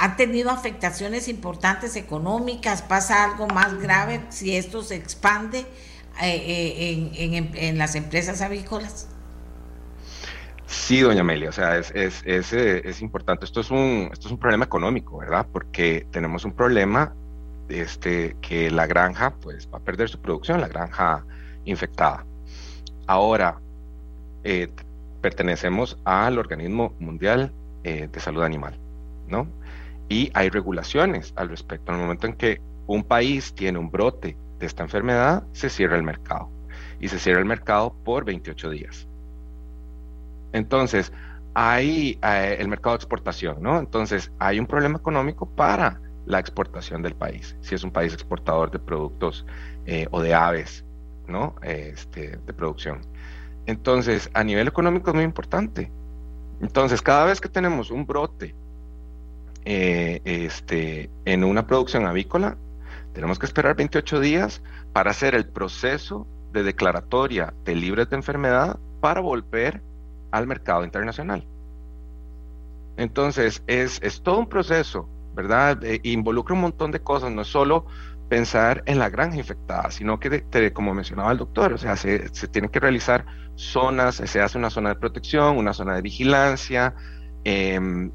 ¿han tenido afectaciones importantes económicas? ¿Pasa algo más grave si esto se expande eh, eh, en, en las empresas avícolas? Sí, doña Amelia, o sea, es, es, es, eh, es, importante. Esto es, un, esto es un problema económico, ¿verdad? Porque tenemos un problema este, que la granja pues, va a perder su producción, la granja infectada. Ahora, eh, pertenecemos al Organismo Mundial eh, de Salud Animal, ¿no? Y hay regulaciones al respecto. En el momento en que un país tiene un brote de esta enfermedad, se cierra el mercado. Y se cierra el mercado por 28 días. Entonces, hay eh, el mercado de exportación, ¿no? Entonces, hay un problema económico para la exportación del país, si es un país exportador de productos eh, o de aves, ¿no? Este, de producción. Entonces, a nivel económico es muy importante. Entonces, cada vez que tenemos un brote eh, este, en una producción avícola, tenemos que esperar 28 días para hacer el proceso de declaratoria de libres de enfermedad para volver al mercado internacional. Entonces, es, es todo un proceso ¿verdad? Eh, involucra un montón de cosas, no es solo pensar en la granja infectada, sino que, como mencionaba el doctor, o sea, se, se tienen que realizar zonas, se hace una zona de protección, una zona de vigilancia em,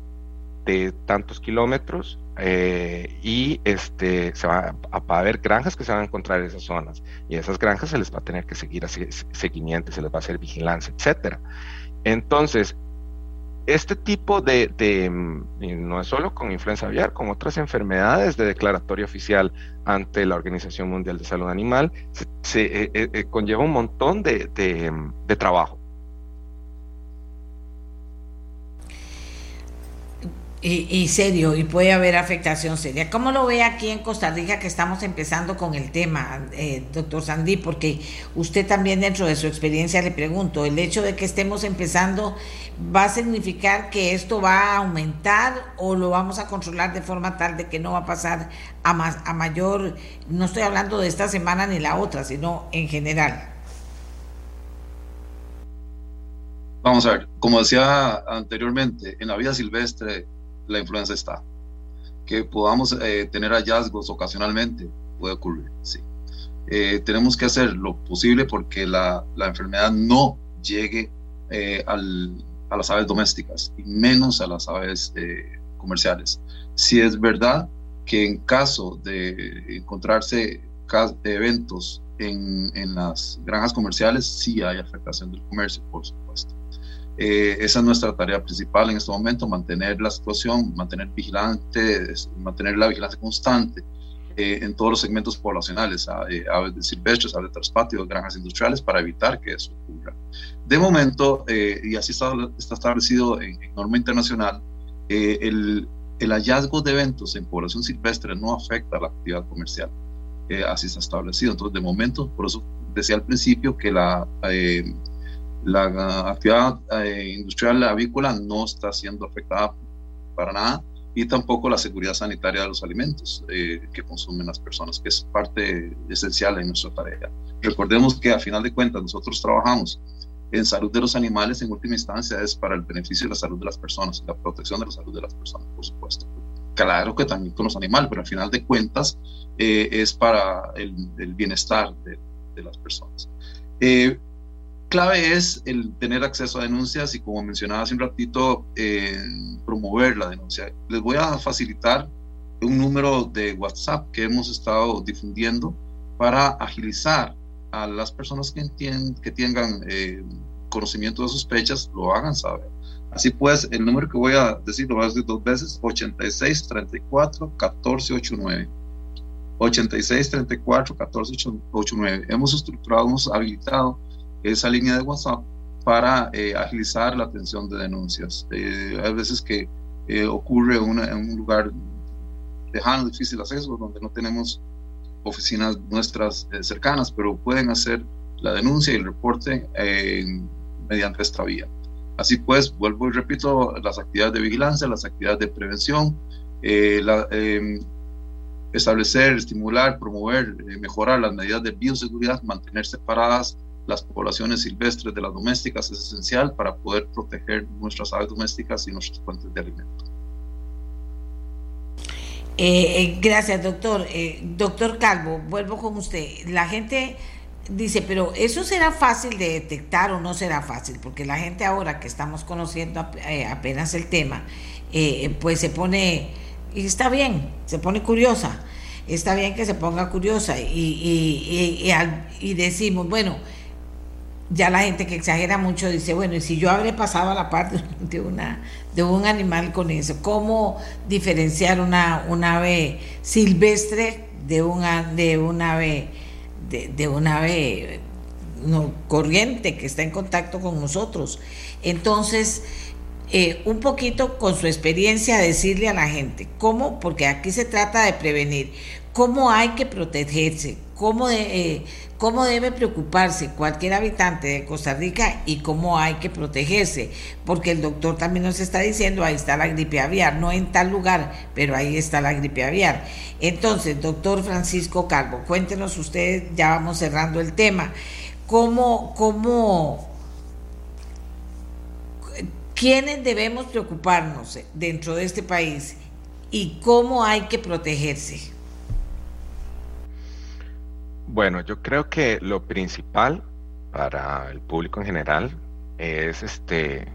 de tantos kilómetros eh, y este, se va a, a, haber granjas que se van a encontrar en esas zonas y esas granjas se les va a tener que seguir así, seguimiento, se les va a hacer vigilancia, etcétera. Entonces, este tipo de, mm, no es solo con influenza aviar, con otras enfermedades de declaratoria oficial ante la Organización Mundial de Salud Animal, se, eh, eh, eh, conlleva un montón de, de, trabajo. Y, serio y puede haber afectación seria. ¿Cómo lo ve aquí en Costa Rica que estamos empezando con el tema, eh, doctor Sandí? Porque usted también dentro de su experiencia le pregunto, ¿el hecho de que estemos empezando va a significar que esto va a aumentar o lo vamos a controlar de forma tal de que no va a pasar a, más, a mayor, no estoy hablando de esta semana ni la otra, sino en general? Vamos a ver, como decía anteriormente, en la vida silvestre la influenza está. Que podamos eh, tener hallazgos ocasionalmente puede ocurrir, sí. Eh, tenemos que hacer lo posible porque la, la enfermedad no llegue eh, al, a las aves domésticas y menos a las aves comerciales. Si es verdad que en caso de encontrarse eventos en, en, las granjas comerciales, sí hay afectación del comercio, por supuesto. Eh, esa es nuestra tarea principal en este momento, mantener la situación, mantener vigilante, mantener la vigilancia constante eh, en todos los segmentos poblacionales, eh, aves de silvestres, aves de traspatio, granjas industriales, para evitar que eso ocurra. De momento, y así está, está, establecido en, norma internacional, el, el, hallazgo de eventos en población silvestre no afecta a la actividad comercial. así está establecido. Entonces, de momento, por eso decía al principio que la la actividad eh, industrial avícola no está siendo afectada para nada y tampoco la seguridad sanitaria de los alimentos eh, que consumen las personas, que es parte esencial en nuestra tarea. Recordemos que a final de cuentas nosotros trabajamos en salud de los animales, en última instancia es para el beneficio de la salud de las personas, la protección de la salud de las personas, por supuesto. Claro que también con los animales, pero al final de cuentas eh, es para el, bienestar de, de, las personas clave es el tener acceso a denuncias y como mencionaba hace un ratito, eh, promover la denuncia. Les voy a facilitar un número de WhatsApp que hemos estado difundiendo para agilizar a las personas que, entienden, que tengan eh, conocimiento de sospechas, lo hagan saber. Así pues, el número que voy a decir, lo voy a decir dos veces, 86 34 14 89. 86 34 14 89. Hemos estructurado, hemos habilitado esa línea de WhatsApp para eh, agilizar la atención de denuncias. Eh, hay veces que eh, ocurre en un lugar lejano, difícil acceso, donde no tenemos oficinas nuestras cercanas, pero pueden hacer la denuncia y el reporte mediante esta vía. Así pues, vuelvo y repito, las actividades de vigilancia, las actividades de prevención, establecer, estimular, promover, mejorar las medidas de bioseguridad, mantener separadas las poblaciones silvestres de las domésticas es esencial para poder proteger nuestras aves domésticas y nuestras fuentes de alimento. Eh, eh, gracias, doctor. Eh, doctor Calvo, vuelvo con usted. La gente dice, pero ¿eso será fácil de detectar o no será fácil? Porque la gente ahora que estamos conociendo apenas el tema, pues se pone, y está bien, se pone curiosa. Está bien que se ponga curiosa y, y, y decimos, bueno, ya la gente que exagera mucho dice, bueno, y si yo habré pasado a la parte de, una, de un animal con eso, ¿cómo diferenciar una, una ave silvestre de una, de ave, de, no, corriente que está en contacto con nosotros? Entonces, eh, un poquito con su experiencia decirle a la gente, ¿cómo? Porque aquí se trata de prevenir, ¿cómo hay que protegerse? ¿Cómo de, eh, cómo debe preocuparse cualquier habitante de Costa Rica y cómo hay que protegerse, porque el doctor también nos está diciendo, ahí está la gripe aviar, no en tal lugar, pero ahí está la gripe aviar. Entonces, doctor Francisco Calvo, cuéntenos ustedes, ya vamos cerrando el tema, cómo, cómo, quiénes debemos preocuparnos dentro de este país y cómo hay que protegerse. Bueno, yo creo que lo principal para el público en general es este,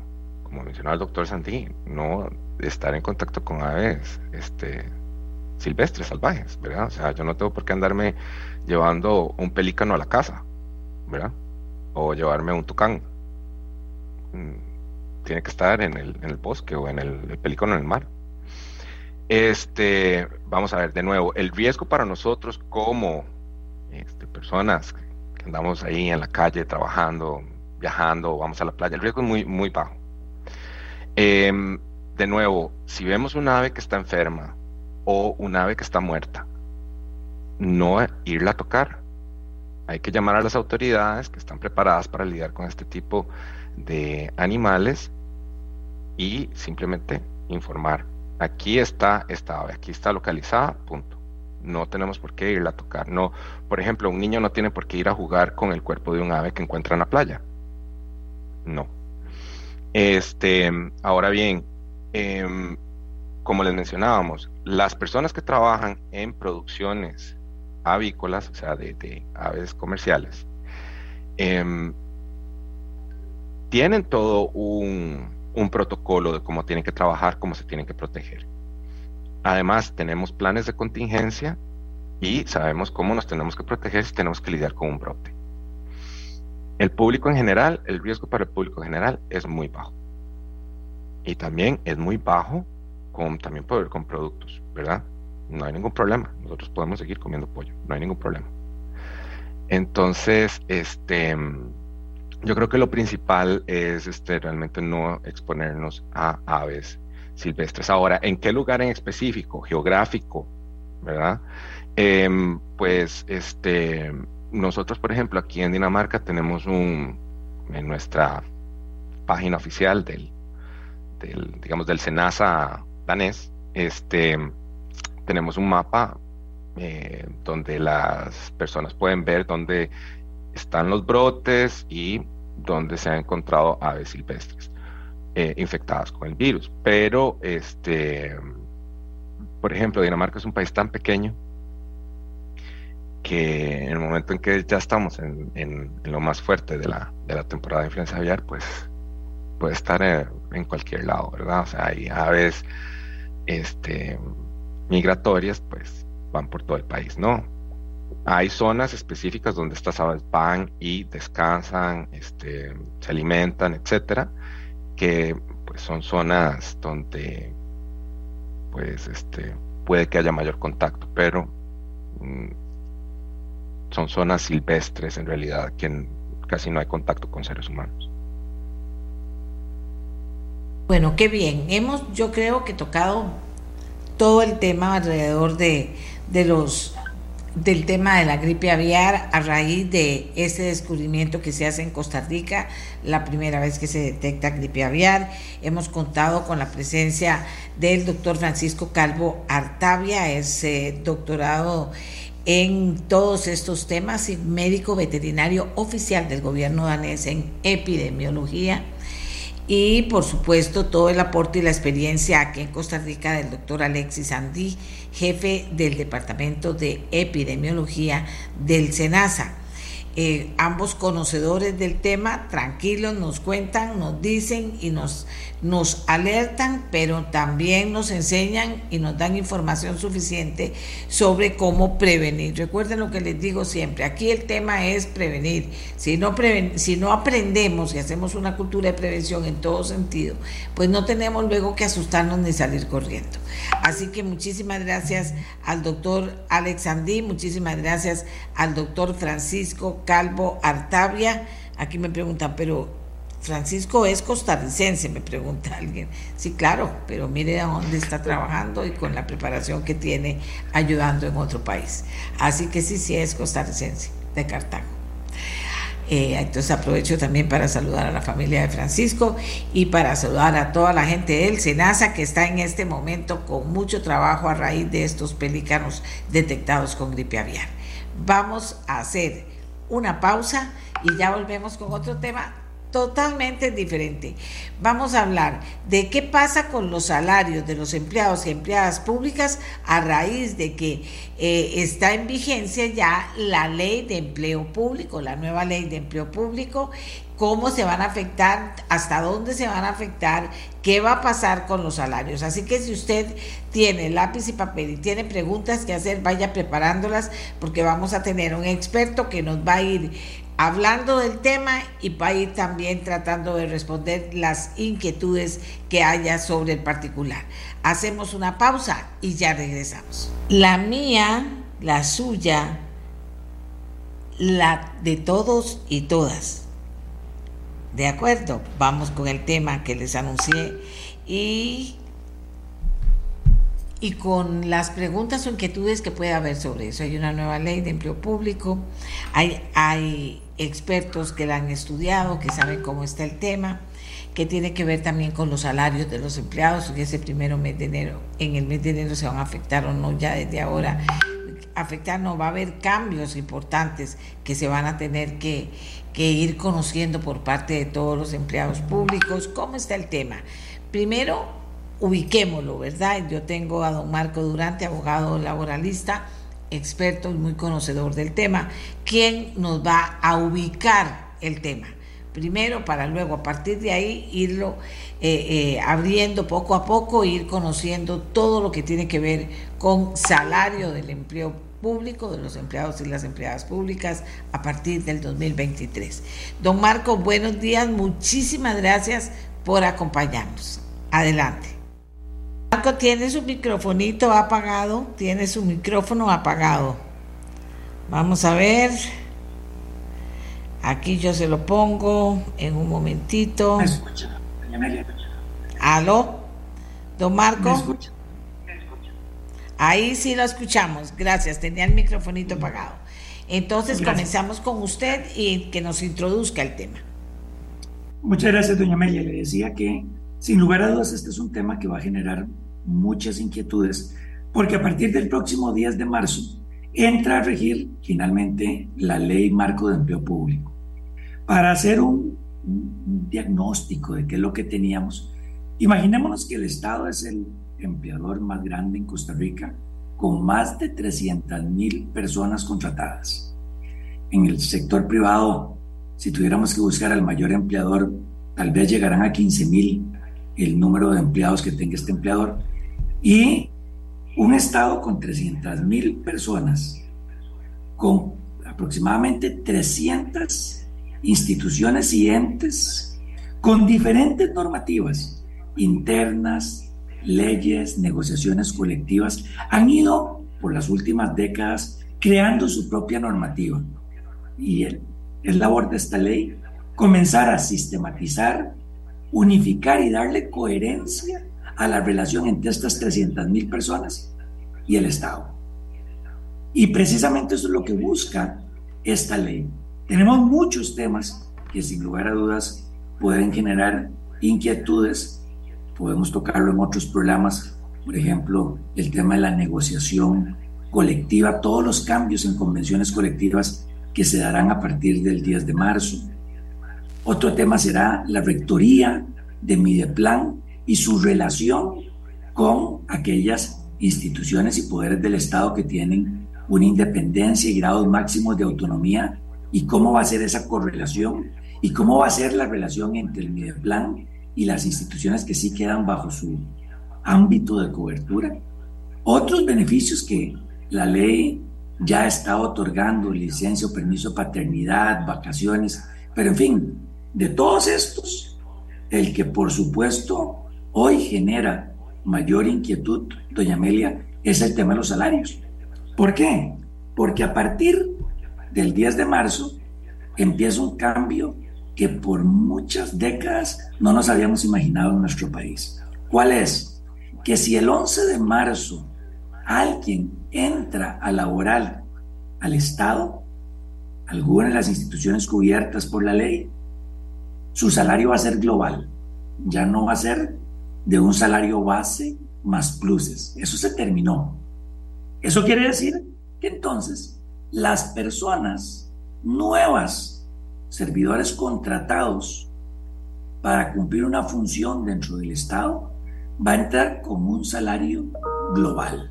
como mencionaba el doctor Santí, no estar en contacto con aves este, silvestres, salvajes, ¿verdad? O sea, yo no tengo por qué andarme llevando un pelícano a la casa, ¿verdad? O llevarme un tucán. Mm, tiene que estar en el, en el bosque o en el, el pelícano en el mar. Este, vamos a ver, de nuevo, el riesgo para nosotros como este, personas que andamos ahí en la calle trabajando, viajando, vamos a la playa, el riesgo es muy, muy bajo. Em, de nuevo, si vemos un ave que está enferma o un ave que está muerta, no irla a tocar. Hay que llamar a las autoridades que están preparadas para lidiar con este tipo de animales y simplemente informar. Aquí está esta ave, aquí está localizada, punto. No tenemos por qué irla a tocar. No, por ejemplo, un niño no tiene por qué ir a jugar con el cuerpo de un ave que encuentra en la playa. No. Este, ahora bien, em, como les mencionábamos, las personas que trabajan en producciones avícolas, o sea, de, aves comerciales, em, tienen todo un, un protocolo de cómo tienen que trabajar, cómo se tienen que proteger. Además, tenemos planes de contingencia y sabemos cómo nos tenemos que proteger si tenemos que lidiar con un brote. El público en general, el riesgo para el público en general es muy bajo. Y también es muy bajo con, también con productos, ¿verdad? No hay ningún problema. Nosotros podemos seguir comiendo pollo, no hay ningún problema. Entonces, este, yo creo que lo principal es este, realmente no exponernos a aves silvestres. Ahora, ¿en qué lugar en específico, geográfico, verdad? Em, pues, este, nosotros, por ejemplo, aquí en Dinamarca tenemos un, en nuestra página oficial del, del digamos, del SENASA danés, este, tenemos un mapa eh, donde las personas pueden ver dónde están los brotes y donde se han encontrado aves silvestres eh, infectadas con el virus. Pero, este, por ejemplo, Dinamarca es un país tan pequeño que en el momento en que ya estamos en, lo más fuerte de la, de la, temporada de influenza aviar, pues puede estar en, cualquier lado, ¿verdad? O sea, hay aves este, migratorias, pues van por todo el país, ¿no? Hay zonas específicas donde estas aves van y descansan, este, se alimentan, etcétera, que pues son zonas donde pues este puede que haya mayor contacto, pero mm, son zonas silvestres en realidad que casi no hay contacto con seres humanos. Bueno, qué bien. Hemos, yo creo que tocado todo el tema alrededor de, de los del tema de la gripe aviar a raíz de ese descubrimiento que se hace en Costa Rica, la primera vez que se detecta gripe aviar. Hemos contado con la presencia del doctor Francisco Calvo Artavia, es eh, doctorado en todos estos temas y médico veterinario oficial del gobierno danés en epidemiología y por supuesto todo el aporte y la experiencia aquí en Costa Rica del doctor Alexis Andí, jefe del Departamento de Epidemiología del SENASA. Eh, ambos conocedores del tema, tranquilos, nos cuentan, nos dicen y nos nos alertan, pero también nos enseñan y nos dan información suficiente sobre cómo prevenir. Recuerden lo que les digo siempre, aquí el tema es prevenir. Si no, si no aprendemos y hacemos una cultura de prevención en todo sentido, pues no tenemos luego que asustarnos ni salir corriendo. Así que muchísimas gracias al doctor Alex Andí, muchísimas gracias al doctor Francisco Calvo Artavia. Aquí me preguntan, pero Francisco es costarricense, me pregunta alguien. Sí, claro, pero mire a dónde está trabajando y con la preparación que tiene ayudando en otro país. Así que sí, sí es costarricense, de Cartago. Eh, entonces aprovecho también para saludar a la familia de Francisco y para saludar a toda la gente del SENASA que está en este momento con mucho trabajo a raíz de estos pelícanos detectados con gripe aviar. Vamos a hacer una pausa y ya volvemos con otro tema totalmente diferente. Vamos a hablar de qué pasa con los salarios de los empleados y empleadas públicas a raíz de que eh, está en vigencia ya la ley de empleo público, la nueva ley de empleo público, cómo se van a afectar, hasta dónde se van a afectar, qué va a pasar con los salarios. Así que si usted tiene lápiz y papel y tiene preguntas que hacer, vaya preparándolas porque vamos a tener un experto que nos va a ir hablando del tema y para ir también tratando de responder las inquietudes que haya sobre el particular. Hacemos una pausa y ya regresamos. La mía, la suya, la de todos y todas. ¿De acuerdo? Vamos con el tema que les anuncié y y con las preguntas o inquietudes que puede haber sobre eso. Hay una nueva ley de empleo público, hay, hay expertos que la han estudiado, que saben cómo está el tema, que tiene que ver también con los salarios de los empleados, que ese primero mes de enero, en el mes de enero se van a afectar o no, ya desde ahora afectar, no va a haber cambios importantes que se van a tener que, que ir conociendo por parte de todos los empleados públicos. ¿Cómo está el tema? Primero, ubiquémoslo, ¿verdad? Yo tengo a don Marco Durante, abogado laboralista, experto y muy conocedor del tema, quien nos va a ubicar el tema. Primero, para luego, a partir de ahí, irlo eh, eh, abriendo poco a poco, ir conociendo todo lo que tiene que ver con salario del empleo público, de los empleados y las empleadas públicas a partir del 2023. Don Marco, buenos días, muchísimas gracias por acompañarnos. Adelante. Marco tiene su microfonito apagado, tiene su micrófono apagado. Vamos a ver. Aquí yo se lo pongo en un momentito. ¿Me escucha? ¿Aló? Don Marco. Ahí sí lo escuchamos. Gracias. Tenía el microfonito apagado. Entonces comenzamos con usted y que nos introduzca el tema. Muchas gracias, doña Amelia. Le decía que sin lugar a dudas, este es un tema que va a generar muchas inquietudes, porque a partir del próximo 10 de marzo entra a regir finalmente la ley marco de empleo público. Para hacer un, diagnóstico de qué es lo que teníamos, imaginémonos que el Estado es el empleador más grande en Costa Rica, con más de 300 mil personas contratadas. En el sector privado, si tuviéramos que buscar al mayor empleador, tal vez llegarán a 15 mil el número de empleados que tenga este empleador. Y un estado con 300 mil personas, con aproximadamente 300 instituciones y entes, con diferentes normativas internas, leyes, negociaciones colectivas, han ido por las últimas décadas creando su propia normativa. Y es labor de esta ley comenzar a sistematizar unificar y darle coherencia a la relación entre estas 300 mil personas y el Estado. Y precisamente eso es lo que busca esta ley. Tenemos muchos temas que sin lugar a dudas pueden generar inquietudes. Podemos tocarlo en otros programas, por ejemplo, el tema de la negociación colectiva, todos los cambios en convenciones colectivas que se darán a partir del 10 de marzo otro tema será la rectoría de Mideplan y su relación con aquellas instituciones y poderes del Estado que tienen una independencia y grados máximos de autonomía y cómo va a ser esa correlación y cómo va a ser la relación entre el Mideplan y las instituciones que sí quedan bajo su ámbito de cobertura. Otros beneficios que la ley ya está otorgando, licencia o permiso de paternidad, vacaciones, pero en fin, de todos estos, el que por supuesto hoy genera mayor inquietud, doña Amelia, es el tema de los salarios. ¿Por qué? Porque a partir del 10 de marzo empieza un cambio que por muchas décadas no nos habíamos imaginado en nuestro país. ¿Cuál es? Que si el 11 de marzo alguien entra a laboral al Estado, alguna de las instituciones cubiertas por la ley, su salario va a ser global, ya no va a ser de un salario base más pluses. Eso se terminó. Eso quiere decir que entonces las personas nuevas, servidores contratados para cumplir una función dentro del Estado, va a entrar con un salario global.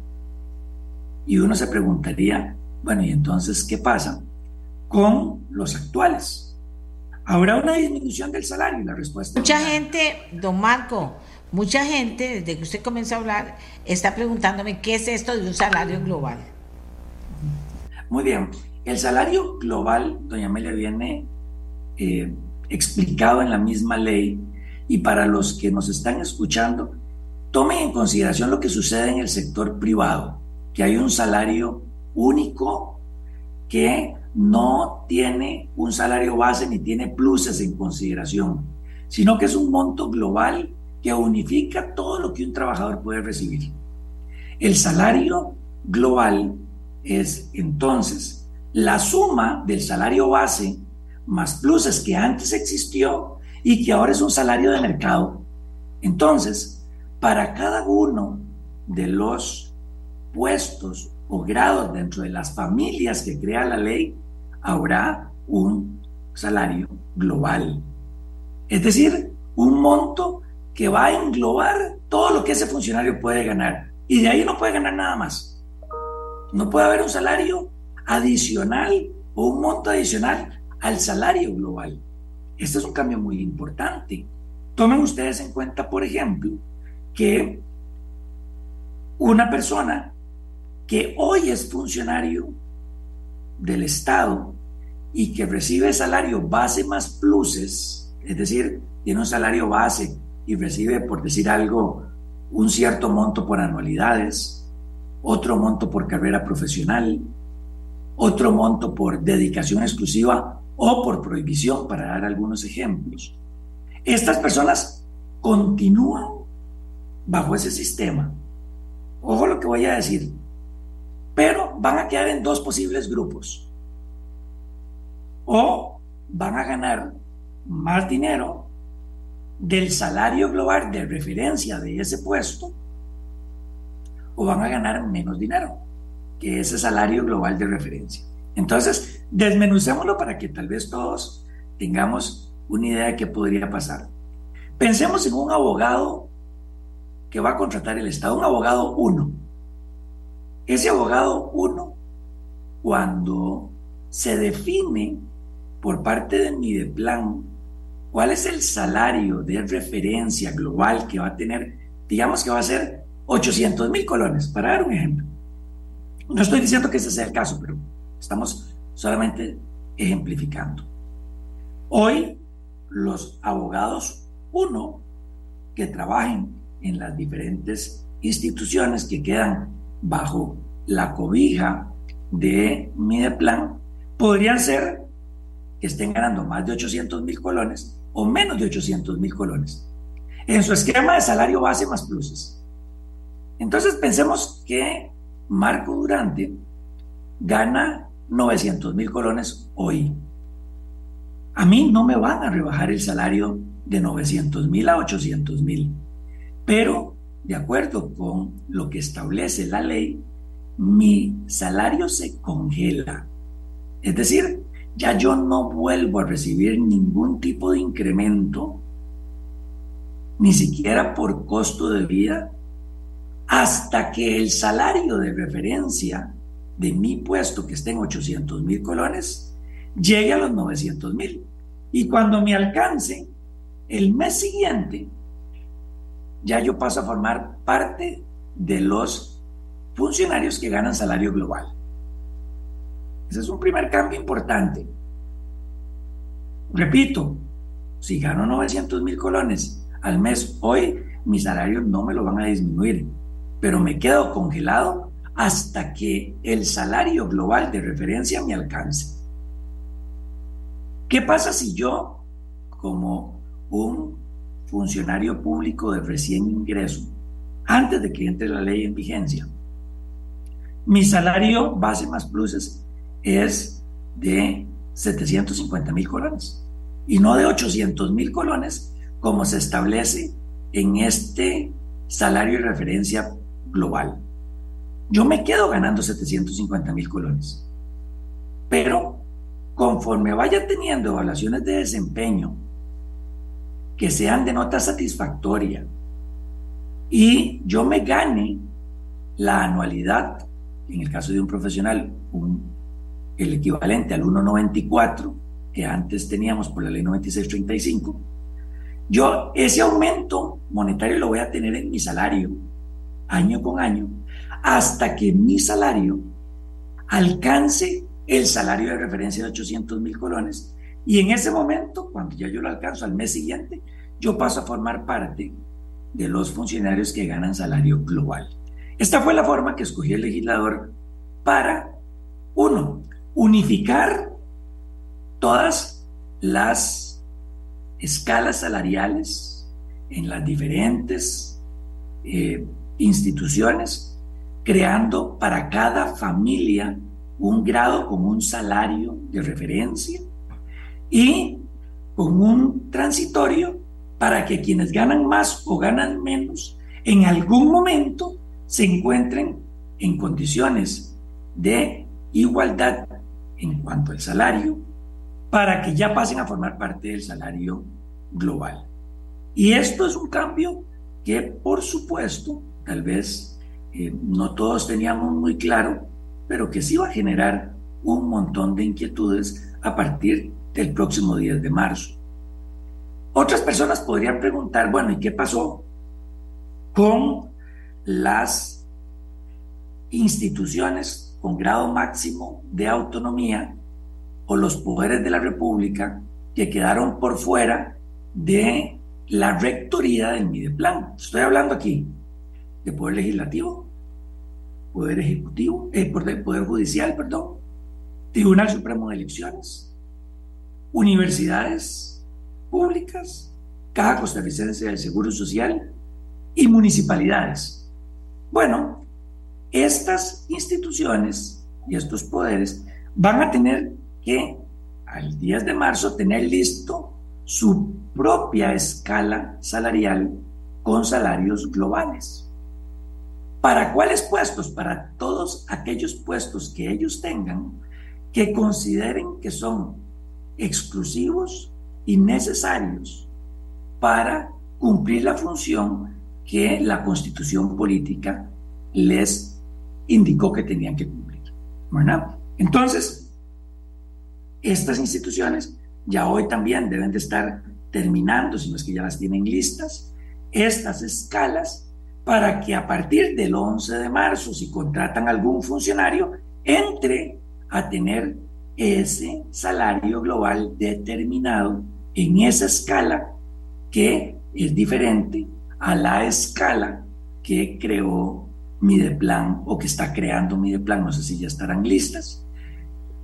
Y uno se preguntaría, bueno, ¿y entonces qué pasa con los actuales? ¿Habrá una disminución del salario? La respuesta Mucha gente, don Marco, mucha gente, desde que usted comenzó a hablar, está preguntándome qué es esto de un salario global. Muy bien. El salario global, doña Amelia, viene eh, explicado en la misma ley y para los que nos están escuchando, tomen en consideración lo que sucede en el sector privado, que hay un salario único que no tiene un salario base ni tiene pluses en consideración, sino que es un monto global que unifica todo lo que un trabajador puede recibir. El salario global es entonces la suma del salario base más pluses que antes existió y que ahora es un salario de mercado. Entonces, para cada uno de los puestos o grados dentro de las familias que crea la ley, habrá un salario global. Es decir, un monto que va a englobar todo lo que ese funcionario puede ganar. Y de ahí no puede ganar nada más. No puede haber un salario adicional o un monto adicional al salario global. Este es un cambio muy importante. Tomen ustedes en cuenta, por ejemplo, que una persona que hoy es funcionario del Estado y que recibe salario base más pluses, es decir, tiene un salario base y recibe, por decir algo, un cierto monto por anualidades, otro monto por carrera profesional, otro monto por dedicación exclusiva o por prohibición, para dar algunos ejemplos. Estas personas continúan bajo ese sistema. Ojo lo que voy a decir. Pero van a quedar en dos posibles grupos. O van a ganar más dinero del salario global de referencia de ese puesto o van a ganar menos dinero que ese salario global de referencia. Entonces, desmenucémoslo para que tal vez todos tengamos una idea de qué podría pasar. Pensemos en un abogado que va a contratar el Estado, un abogado uno. Ese abogado uno, cuando se define por parte de mi de plan cuál es el salario de referencia global que va a tener, digamos que va a ser 800 mil colones, para dar un ejemplo. No estoy diciendo que ese sea el caso, pero estamos solamente ejemplificando. Hoy, los abogados, uno, que trabajen en las diferentes instituciones que quedan bajo la cobija de Mideplan, podrían ser que estén ganando más de 800 mil colones o menos de 800 mil colones en su esquema de salario base más pluses. Entonces pensemos que Marco Durante gana 900 mil colones hoy. A mí no me van a rebajar el salario de 900 mil a 800 mil, pero de acuerdo con lo que establece la ley, mi salario se congela. Es decir, ya yo no vuelvo a recibir ningún tipo de incremento, ni siquiera por costo de vida, hasta que el salario de referencia de mi puesto, que esté en 800 mil colones, llegue a los 900 mil. Y cuando me alcance, el mes siguiente, ya yo paso a formar parte de los funcionarios que ganan salario global. Ese es un primer cambio importante. Repito, si gano 900 mil colones al mes hoy, mi salario no me lo van a disminuir pero me quedo congelado hasta que el salario global de referencia me alcance. ¿Qué pasa si yo, como un funcionario público de recién ingreso, antes de que entre la ley en vigencia, mi salario base más pluses es de 750 mil colones y no de 800 mil colones como se establece en este salario de referencia global. Yo me quedo ganando 750 mil colones. Pero conforme vaya teniendo evaluaciones de desempeño que sean de nota satisfactoria y yo me gane la anualidad, en el caso de un profesional, el equivalente al 1,94 que antes teníamos por la ley 9635, yo ese aumento monetario lo voy a tener en mi salario año con año hasta que mi salario alcance el salario de referencia de 800 mil colones. Y en ese momento, cuando ya yo lo alcanzo al mes siguiente, yo paso a formar parte de los funcionarios que ganan salario global. Esta fue la forma que escogió el legislador para, uno, unificar todas las escalas salariales en las diferentes eh, instituciones creando para cada familia un grado con un salario de referencia y con un transitorio para que quienes ganan más o ganan menos en algún momento se encuentren en condiciones de igualdad en cuanto al salario para que ya pasen a formar parte del salario global. Y esto es un cambio que, por supuesto, tal vez eh, no todos teníamos muy claro, pero que sí va a generar un montón de inquietudes a partir del próximo 10 de marzo. Otras personas podrían preguntar, bueno, ¿y qué pasó con las instituciones con grado máximo de autonomía o los poderes de la República que quedaron por fuera de la rectoría del Mideplan. Estoy hablando aquí de poder legislativo, poder ejecutivo, eh, poder judicial, perdón, Tribunal Supremo de Elecciones, universidades públicas, Caja Costarricense del Seguro Social y municipalidades. Bueno, estas instituciones y estos poderes van a tener que al 10 de marzo tener listo su propia escala salarial con salarios globales. ¿Para cuáles puestos? Para todos aquellos puestos que ellos tengan que consideren que son exclusivos y necesarios para cumplir la función que la constitución política les indicó que tenían que cumplir. Entonces, estas instituciones ya hoy también deben de estar terminando, si no es que ya las tienen listas, estas escalas para que a partir del 11 de marzo, si contratan algún funcionario, entre a tener ese salario global determinado en esa escala que es diferente a la escala que creó Mideplan o que está creando Mideplan, no sé si ya estarán listas,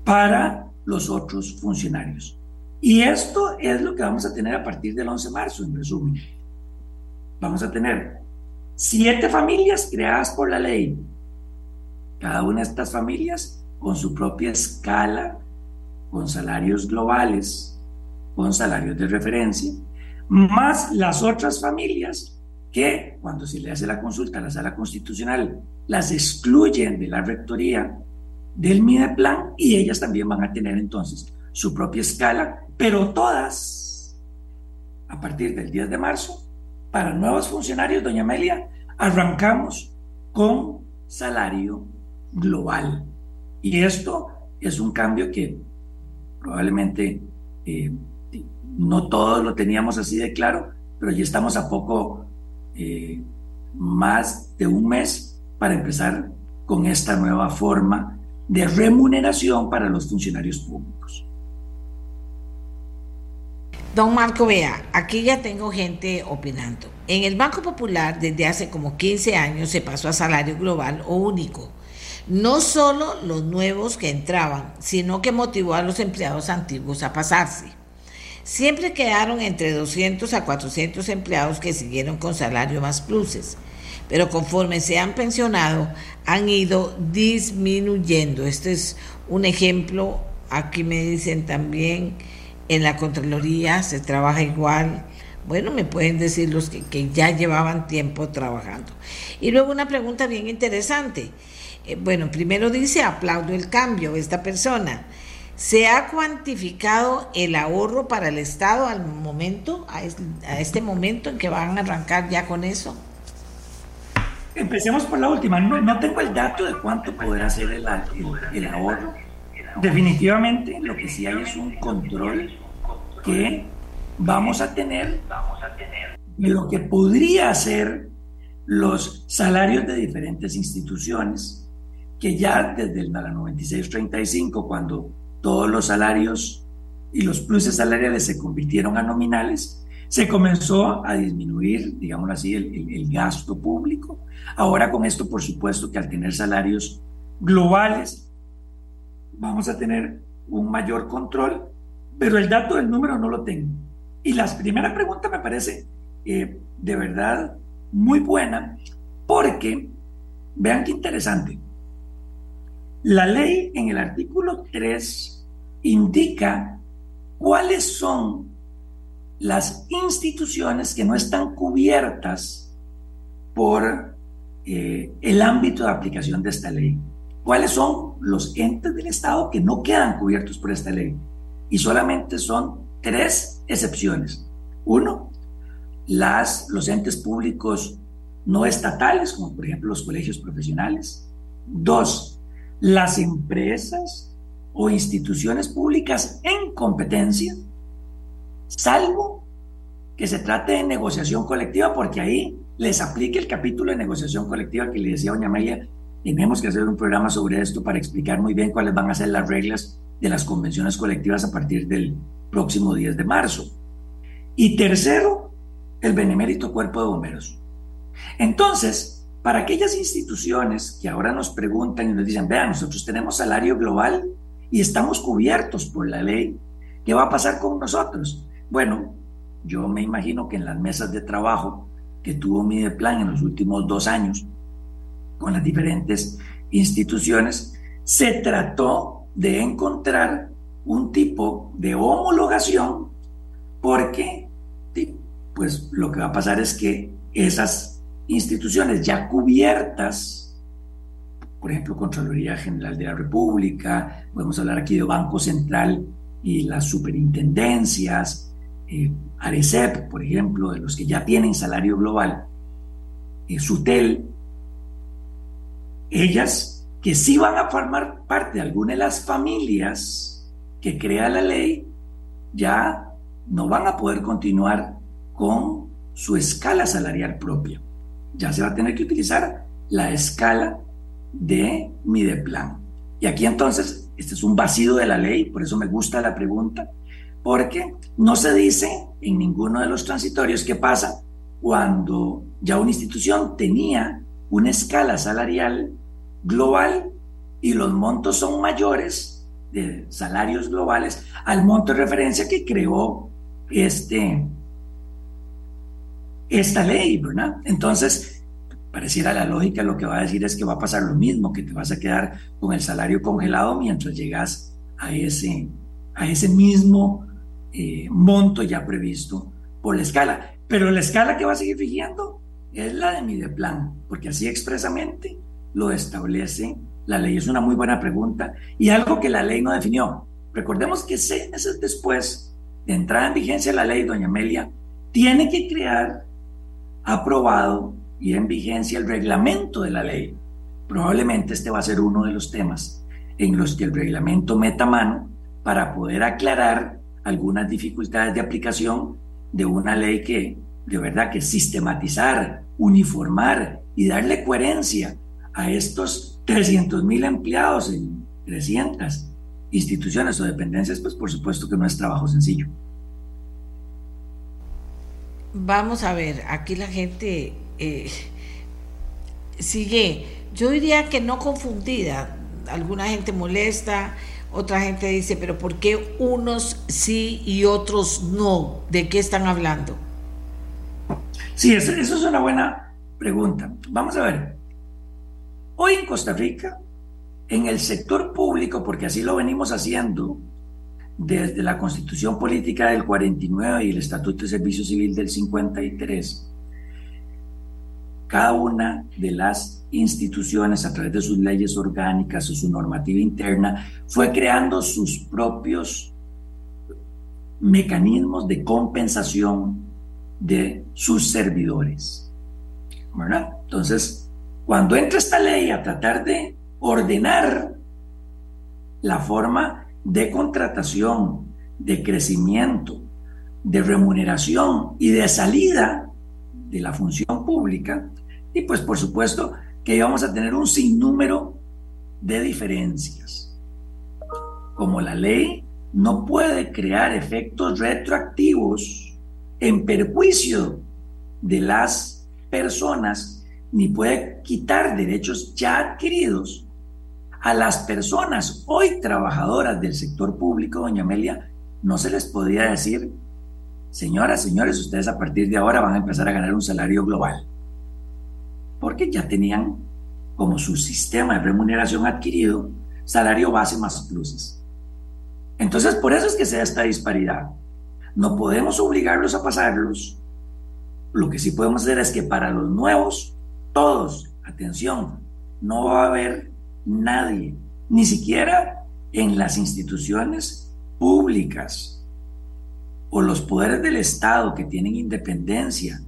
para los otros funcionarios. Y esto es lo que vamos a tener a partir del 11 de marzo, en resumen. Vamos a tener siete familias creadas por la ley. Cada una de estas familias con su propia escala, con salarios globales, con salarios de referencia, más las otras familias que cuando se le hace la consulta a la sala constitucional las excluyen de la rectoría del Mideplan y ellas también van a tener entonces su propia escala, pero todas a partir del 10 de marzo, para nuevos funcionarios, doña Amelia, arrancamos con salario global. Y esto es un cambio que probablemente eh, no todos lo teníamos así de claro, pero ya estamos a poco eh, más de un mes para empezar con esta nueva forma de remuneración para los funcionarios públicos. Don Marco, vea, aquí ya tengo gente opinando. En el Banco Popular, desde hace como 15 años, se pasó a salario global o único. No solo los nuevos que entraban, sino que motivó a los empleados antiguos a pasarse. Siempre quedaron entre 200 a 400 empleados que siguieron con salario más pluses pero conforme se han pensionado han ido disminuyendo. Este es un ejemplo, aquí me dicen también, en la Contraloría se trabaja igual. Bueno, me pueden decir los que, ya llevaban tiempo trabajando. Y luego una pregunta bien interesante. Eh, bueno, primero dice, aplaudo el cambio, esta persona. ¿Se ha cuantificado el ahorro para el Estado al momento, a este momento en que van a arrancar ya con eso? Empecemos por la última. No, tengo el dato de cuánto podrá ser el, ahorro. Definitivamente lo que sí hay es un control que vamos a tener de lo que podría ser los salarios de diferentes instituciones, que ya desde el 96-35, cuando todos los salarios y los pluses salariales se convirtieron a nominales, se comenzó a disminuir, digamos así, el, gasto público. Ahora con esto, por supuesto, que al tener salarios globales, vamos a tener un mayor control, pero el dato del número no lo tengo. Y la primera pregunta me parece eh, de verdad muy buena, porque vean qué interesante. La ley en el artículo 3 indica cuáles son las instituciones que no están cubiertas por eh, el ámbito de aplicación de esta ley. ¿Cuáles son los entes del Estado que no quedan cubiertos por esta ley? Y solamente son tres excepciones. Uno, las, los entes públicos no estatales, como por ejemplo los colegios profesionales. Dos, las empresas o instituciones públicas en competencia, salvo que se trate de negociación colectiva, porque ahí les aplique el capítulo de negociación colectiva que le decía doña Amelia. Tenemos que hacer un programa sobre esto para explicar muy bien cuáles van a ser las reglas de las convenciones colectivas a partir del próximo 10 de marzo. Y tercero, el benemérito cuerpo de bomberos. Entonces, para aquellas instituciones que ahora nos preguntan y nos dicen, vean, nosotros tenemos salario global y estamos cubiertos por la ley, ¿qué va a pasar con nosotros? Bueno, yo me imagino que en las mesas de trabajo que tuvo mi plan en los últimos dos años con las diferentes instituciones, se trató de encontrar un tipo de homologación porque pues lo que va a pasar es que esas instituciones ya cubiertas, por ejemplo, Contraloría General de la República, podemos hablar aquí de Banco Central y las superintendencias, eh, Arecep, por ejemplo, de los que ya tienen salario global, eh, SUTEL, ellas que sí van a formar parte de alguna de las familias que crea la ley, ya no van a poder continuar con su escala salarial propia. Ya se va a tener que utilizar la escala de Mideplan. Y aquí entonces, este es un vacío de la ley, por eso me gusta la pregunta, porque no se dice en ninguno de los transitorios qué pasa cuando ya una institución tenía una escala salarial global y los montos son mayores de salarios globales al monto de referencia que creó este, esta ley, ¿verdad? Entonces, pareciera la lógica lo que va a decir es que va a pasar lo mismo, que te vas a quedar con el salario congelado mientras llegas a ese, a ese mismo eh, monto ya previsto por la escala. Pero la escala que va a seguir rigiendo es la de Mideplan, porque así expresamente lo establece la ley. Es una muy buena pregunta y algo que la ley no definió. Recordemos que seis meses después de entrar en vigencia la ley, doña Amelia tiene que crear aprobado y en vigencia el reglamento de la ley. Probablemente este va a ser uno de los temas en los que el reglamento meta mano para poder aclarar algunas dificultades de aplicación de una ley que de verdad que sistematizar, uniformar y darle coherencia a estos 300 mil empleados en 300 instituciones o dependencias, pues por supuesto que no es trabajo sencillo. Vamos a ver, aquí la gente eh, sigue, yo diría que no confundida, alguna gente molesta, otra gente dice, pero ¿por qué unos sí y otros no? ¿De qué están hablando? Sí, eso, eso es una buena pregunta. Vamos a ver, hoy en Costa Rica, en el sector público, porque así lo venimos haciendo, desde la Constitución Política del 49 y el Estatuto de Servicio Civil del 53, cada una de las instituciones a través de sus leyes orgánicas o su normativa interna fue creando sus propios mecanismos de compensación de sus servidores. Entonces, cuando entra esta ley a tratar de ordenar la forma de contratación, de crecimiento, de remuneración y de salida de la función pública. Y pues por supuesto que vamos a tener un sinnúmero de diferencias. Como la ley no puede crear efectos retroactivos en perjuicio de las personas, ni puede quitar derechos ya adquiridos, a las personas hoy trabajadoras del sector público, doña Amelia, no se les podía decir, señoras, señores, ustedes a partir de ahora van a empezar a ganar un salario global, porque ya tenían como su sistema de remuneración adquirido, salario base más pluses. Entonces, por eso es que se da esta disparidad. No podemos obligarlos a pasarlos. Lo que sí podemos hacer es que para los nuevos, todos, atención, no va a haber nadie, ni siquiera en las instituciones públicas o los poderes del Estado que tienen independencia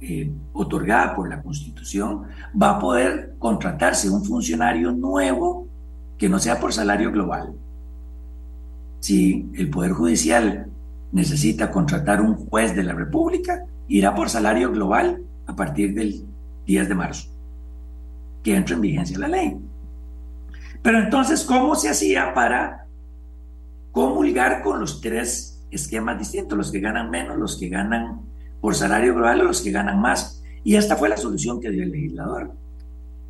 eh, otorgada por la Constitución, va a poder contratarse un funcionario nuevo que no sea por salario global. Si el Poder Judicial necesita contratar un juez de la República, irá por salario global a partir del 10 de marzo, que entra en vigencia la ley. Pero entonces, ¿cómo se hacía para comulgar con los tres esquemas distintos? Los que ganan menos, los que ganan por salario global los que ganan más. Y esta fue la solución que dio el legislador.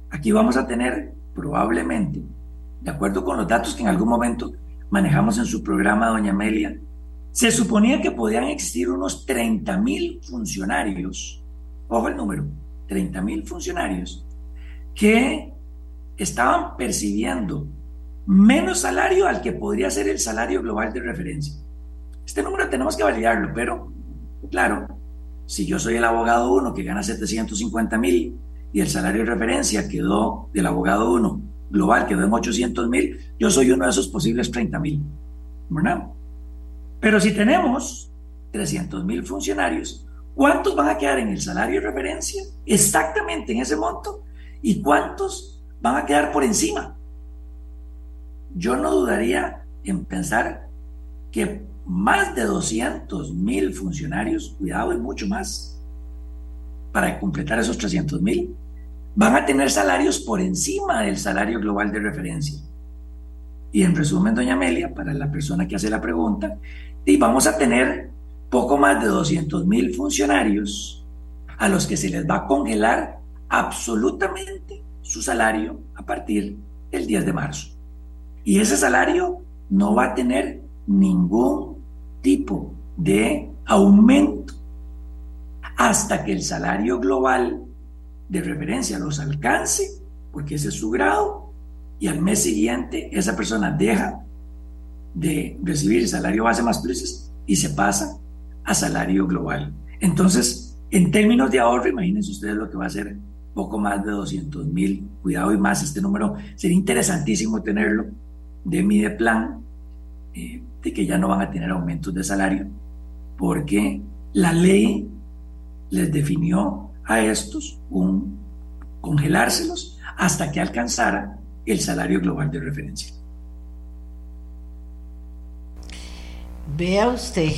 Aquí vamos a tener probablemente, de acuerdo con los datos que en algún momento manejamos en su programa, doña Amelia, se suponía que podían existir unos 30 mil funcionarios, ojo el número, 30 mil funcionarios, que estaban percibiendo menos salario al que podría ser el salario global de referencia. Este número tenemos que validarlo, pero claro, si yo soy el abogado 1 que gana 750 mil y el salario de referencia quedó del abogado 1 global quedó en 800 mil, yo soy uno de esos posibles 30 mil. Pero si tenemos 300 mil funcionarios, ¿cuántos van a quedar en el salario de referencia exactamente en ese monto? ¿Y cuántos van a quedar por encima? Yo no dudaría en pensar que más de 200 mil funcionarios, cuidado, y mucho más, para completar esos 300 mil, van a tener salarios por encima del salario global de referencia. Y en resumen, doña Amelia, para la persona que hace la pregunta, y vamos a tener poco más de 200 mil funcionarios a los que se les va a congelar absolutamente su salario a partir del 10 de marzo. Y ese salario no va a tener ningún tipo de aumento hasta que el salario global de referencia los alcance, porque ese es su grado, y al mes siguiente esa persona deja de recibir el salario base más pluses y se pasa a salario global. Entonces, en términos de ahorro, imagínense ustedes lo que va a ser poco más de 200 mil, cuidado y más, este número sería interesantísimo tenerlo de mi plan, eh, de que ya no van a tener aumentos de salario, porque la ley les definió a estos un congelárselos hasta que alcanzara el salario global de referencia. Vea usted,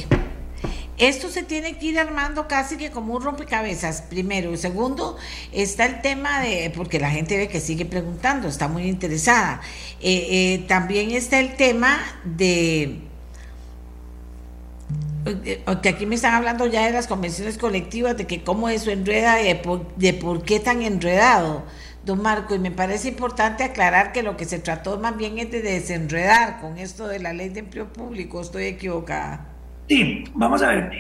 esto se tiene que ir armando casi que como un rompecabezas, primero. Segundo, está el tema de, porque la gente ve que sigue preguntando, está muy interesada. Eh, eh, también está el tema de, que aquí me están hablando ya de las convenciones colectivas, de que cómo eso enreda, y de por qué tan enredado don Marco, y me parece importante aclarar que lo que se trató más bien es de desenredar con esto de la ley de empleo público, estoy equivocada. Sí, vamos a ver,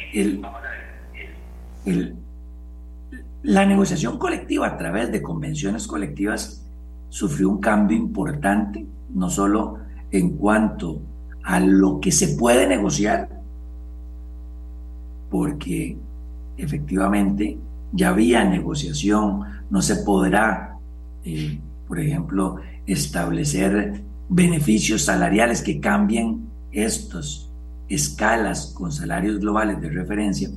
la negociación colectiva a través de convenciones colectivas sufrió un cambio importante, no solo en cuanto a lo que se puede negociar, porque efectivamente ya había negociación, no se podrá eh, por ejemplo, establecer beneficios salariales que cambien estas escalas con salarios globales de referencia,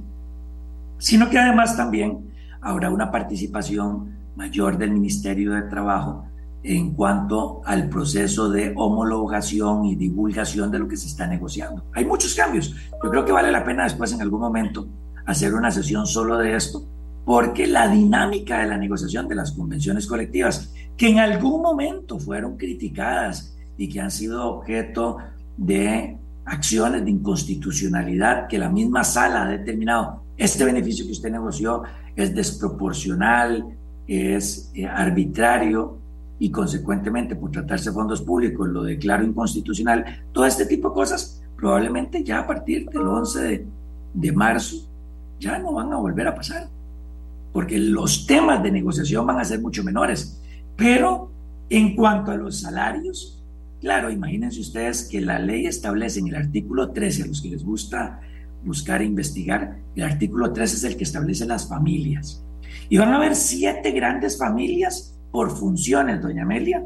sino que además también habrá una participación mayor del Ministerio de Trabajo en cuanto al proceso de homologación y divulgación de lo que se está negociando. Hay muchos cambios. Yo creo que vale la pena después en algún momento hacer una sesión solo de esto, porque la dinámica de la negociación de las convenciones colectivas, que en algún momento fueron criticadas y que han sido objeto de acciones de inconstitucionalidad que la misma sala ha determinado, este beneficio que usted negoció es desproporcional, es eh, arbitrario y consecuentemente por tratarse de fondos públicos lo declaro inconstitucional, todo este tipo de cosas probablemente ya a partir del 11 de, de marzo ya no van a volver a pasar porque los temas de negociación van a ser mucho menores. Pero en cuanto a los salarios, claro, imagínense ustedes que la ley establece en el artículo 13, a los que les gusta buscar e investigar, el artículo 13 es el que establece las familias. Y van a haber siete grandes familias por funciones, doña Amelia.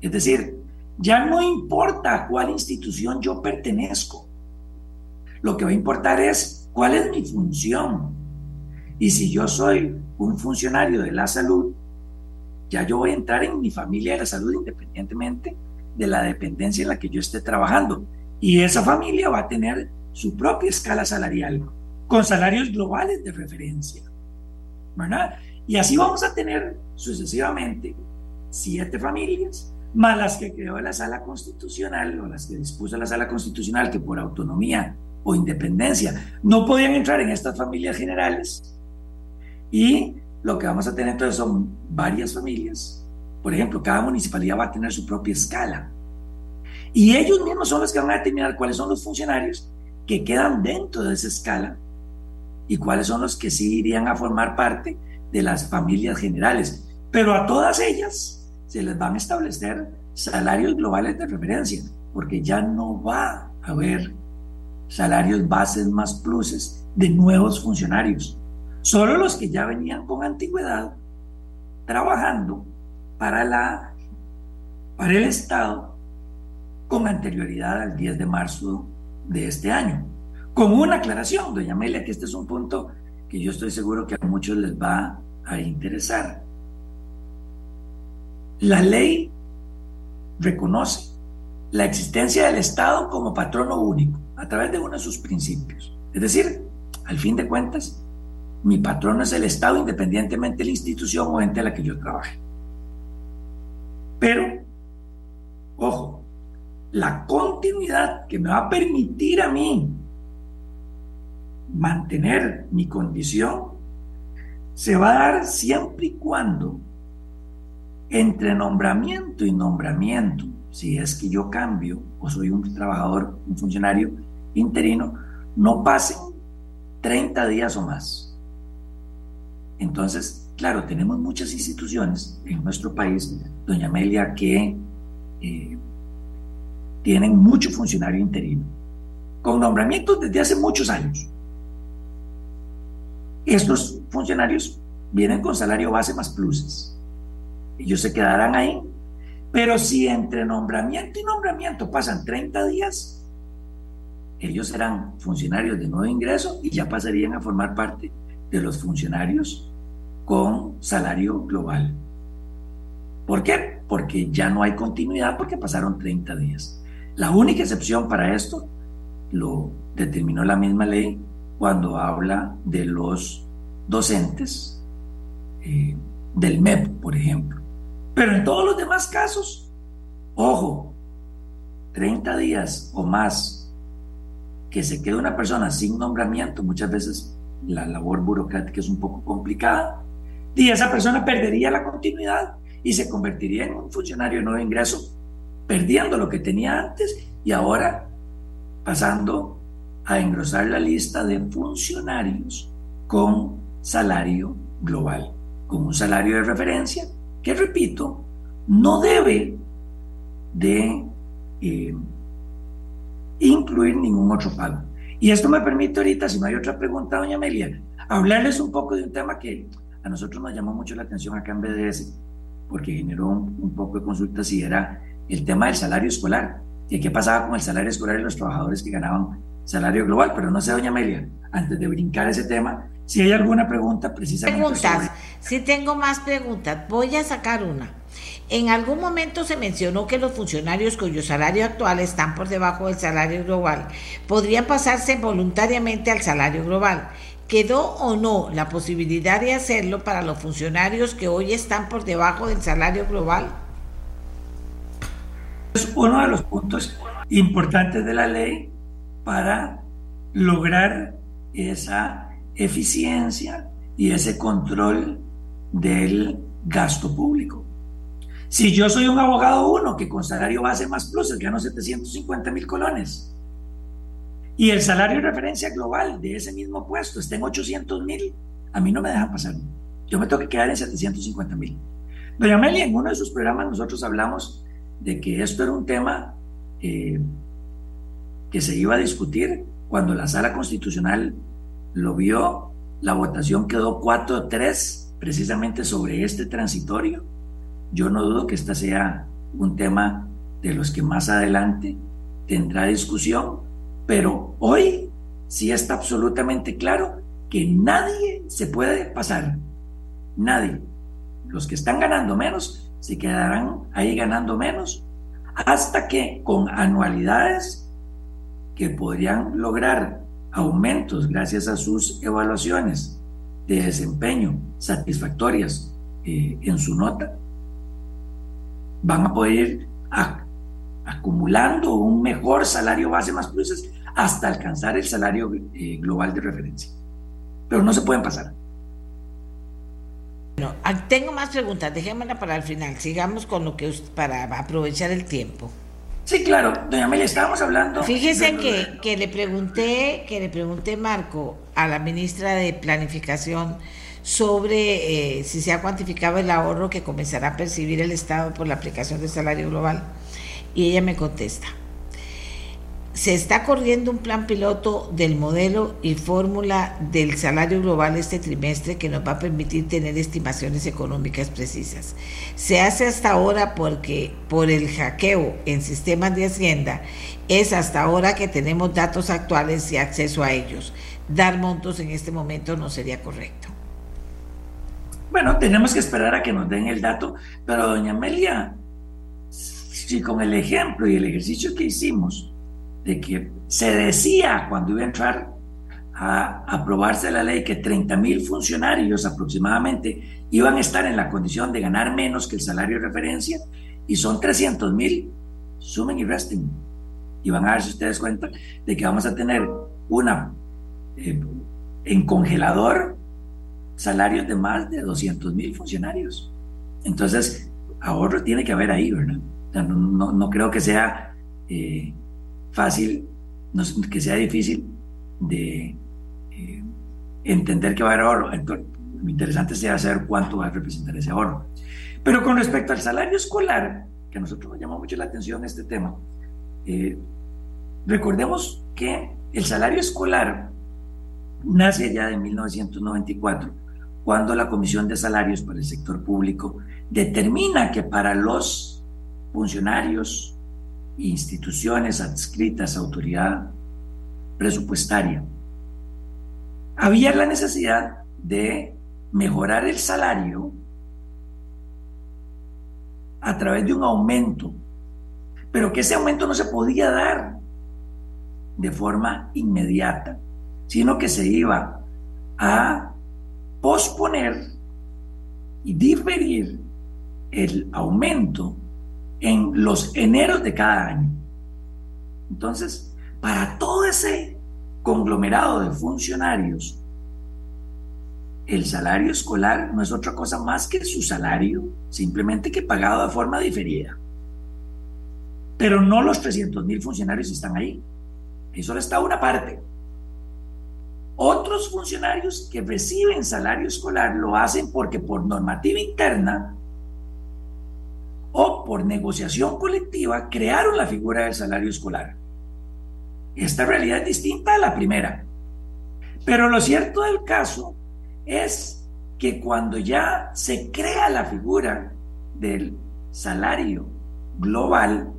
Es decir, ya no importa a cuál institución yo pertenezco. Lo que va a importar es cuál es mi función. Y si yo soy un funcionario de la salud, ya yo voy a entrar en mi familia de la salud independientemente de la dependencia en la que yo esté trabajando. Y esa familia va a tener su propia escala salarial, con salarios globales de referencia. ¿Verdad? Y así vamos a tener sucesivamente siete familias, más las que creó la sala constitucional o las que dispuso la sala constitucional que por autonomía o independencia no podían entrar en estas familias generales. Y lo que vamos a tener entonces son varias familias. Por ejemplo, cada municipalidad va a tener su propia escala. Y ellos mismos son los que van a determinar cuáles son los funcionarios que quedan dentro de esa escala y cuáles son los que sí irían a formar parte de las familias generales. Pero a todas ellas se les van a establecer salarios globales de referencia, porque ya no va a haber salarios bases más pluses de nuevos funcionarios. Solo los que ya venían con antigüedad trabajando para, la, para el Estado con anterioridad al 10 de marzo de este año. Con una aclaración, doña Amelia, que este es un punto que yo estoy seguro que a muchos les va a interesar. La ley reconoce la existencia del Estado como patrono único a través de uno de sus principios. Es decir, al fin de cuentas, mi patrono es el Estado independientemente de la institución o ente a la que yo trabaje. Pero, ojo, la continuidad que me va a permitir a mí mantener mi condición se va a dar siempre y cuando entre nombramiento y nombramiento, si es que yo cambio o soy un trabajador, un funcionario interino, no pasen 30 días o más. Entonces, claro, tenemos muchas instituciones en nuestro país, doña Amelia, que eh, tienen mucho funcionario interino, con nombramientos desde hace muchos años. Estos funcionarios vienen con salario base más pluses. Ellos se quedarán ahí. Pero si entre nombramiento y nombramiento pasan 30 días, ellos serán funcionarios de nuevo ingreso y ya pasarían a formar parte de los funcionarios con salario global. ¿Por qué? Porque ya no hay continuidad porque pasaron 30 días. La única excepción para esto lo determinó la misma ley cuando habla de los docentes eh, del MEP, por ejemplo. Pero en todos los demás casos, ojo, 30 días o más que se quede una persona sin nombramiento, muchas veces la labor burocrática es un poco complicada, y esa persona perdería la continuidad y se convertiría en un funcionario de nuevo ingreso, perdiendo lo que tenía antes y ahora pasando a engrosar la lista de funcionarios con salario global, con un salario de referencia que, repito, no debe de eh, incluir ningún otro pago. Y esto me permite ahorita, si no hay otra pregunta, doña Amelia, hablarles un poco de un tema que a nosotros nos llamó mucho la atención acá en BDS, porque generó un, poco de consultas y era el tema del salario escolar. ¿Y qué pasaba con el salario escolar de los trabajadores que ganaban salario global? Pero no sé, doña Amelia, antes de brincar ese tema, si hay alguna pregunta precisamente. Preguntas. Si tengo más preguntas, voy a sacar una. En algún momento se mencionó que los funcionarios cuyo salario actual están por debajo del salario global podrían pasarse voluntariamente al salario global. ¿Quedó o no la posibilidad de hacerlo para los funcionarios que hoy están por debajo del salario global? Es uno de los puntos importantes de la ley para lograr esa eficiencia y ese control del gasto público. Si yo soy un abogado uno que con salario base más pluses gano 750 mil colones y el salario de referencia global de ese mismo puesto está en 800 mil, a mí no me dejan pasar. Yo me tengo que quedar en 750 mil. Doña Amelia, en uno de sus programas nosotros hablamos de que esto era un tema eh, que se iba a discutir cuando la sala constitucional lo vio, la votación quedó 4-3 precisamente sobre este transitorio. Yo no dudo que este sea un tema de los que más adelante tendrá discusión, pero hoy sí está absolutamente claro que nadie se puede pasar, nadie. Los que están ganando menos se quedarán ahí ganando menos hasta que con anualidades que podrían lograr aumentos gracias a sus evaluaciones de desempeño satisfactorias eh, en su nota, van a poder ir acumulando un mejor salario base más pluses hasta alcanzar el salario eh, global de referencia. Pero no se pueden pasar. Bueno, ah, tengo más preguntas, dejémosla para el final. Sigamos con lo que para aprovechar el tiempo. Sí, claro, doña Amelia, estábamos hablando. Fíjese que, que le pregunté, que le pregunté Marco a la ministra de Planificación sobre eh, si se ha cuantificado el ahorro que comenzará a percibir el Estado por la aplicación del salario global. Y ella me contesta, se está corriendo un plan piloto del modelo y fórmula del salario global este trimestre que nos va a permitir tener estimaciones económicas precisas. Se hace hasta ahora porque por el hackeo en sistemas de Hacienda es hasta ahora que tenemos datos actuales y acceso a ellos. Dar montos en este momento no sería correcto. Bueno, tenemos que esperar a que nos den el dato, pero doña Amelia, si con el ejemplo y el ejercicio que hicimos, de que se decía cuando iba a entrar a aprobarse la ley que 30 mil funcionarios aproximadamente iban a estar en la condición de ganar menos que el salario de referencia y son 300 mil, sumen y resten. Y van a darse ustedes cuenta de que vamos a tener una eh, en congelador salarios de más de 200 mil funcionarios. Entonces, ahorro tiene que haber ahí, ¿verdad? no, no, creo que sea eh, fácil, que sea difícil de eh, entender que va a haber ahorro. Entonces, lo interesante sería saber cuánto va a representar ese ahorro. Pero con respecto al salario escolar, que a nosotros nos llama mucho la atención este tema, eh, recordemos que el salario escolar nace ya de 1994 cuando la Comisión de Salarios para el Sector Público determina que para los funcionarios instituciones adscritas a autoridad presupuestaria había la necesidad de mejorar el salario a través de un aumento, pero que ese aumento no se podía dar de forma inmediata, sino que se iba a posponer y diferir el aumento en los eneros de cada año. Entonces, para todo ese conglomerado de funcionarios, el salario escolar no es otra cosa más que su salario, simplemente que pagado de forma diferida. Pero no los 300 mil funcionarios están ahí. Ahí solo está una parte. Otros funcionarios que reciben salario escolar lo hacen porque por normativa interna o por negociación colectiva crearon la figura del salario escolar. Esta realidad es distinta a la primera. Pero lo cierto del caso es que cuando ya se crea la figura del salario global,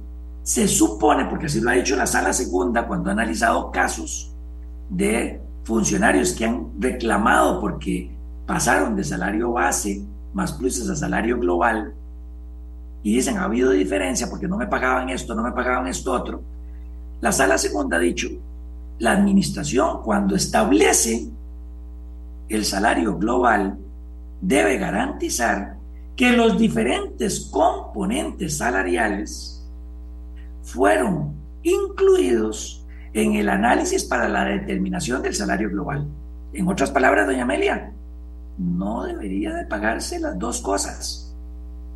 se supone, porque así lo ha dicho la sala segunda cuando ha analizado casos de funcionarios que han reclamado porque pasaron de salario base más pluses a salario global y dicen ha habido diferencia porque no me pagaban esto, no me pagaban esto otro. La sala segunda ha dicho, la administración cuando establece el salario global debe garantizar que los diferentes componentes salariales fueron incluidos en el análisis para la determinación del salario global. En otras palabras, doña Amelia, no debería de pagarse las dos cosas,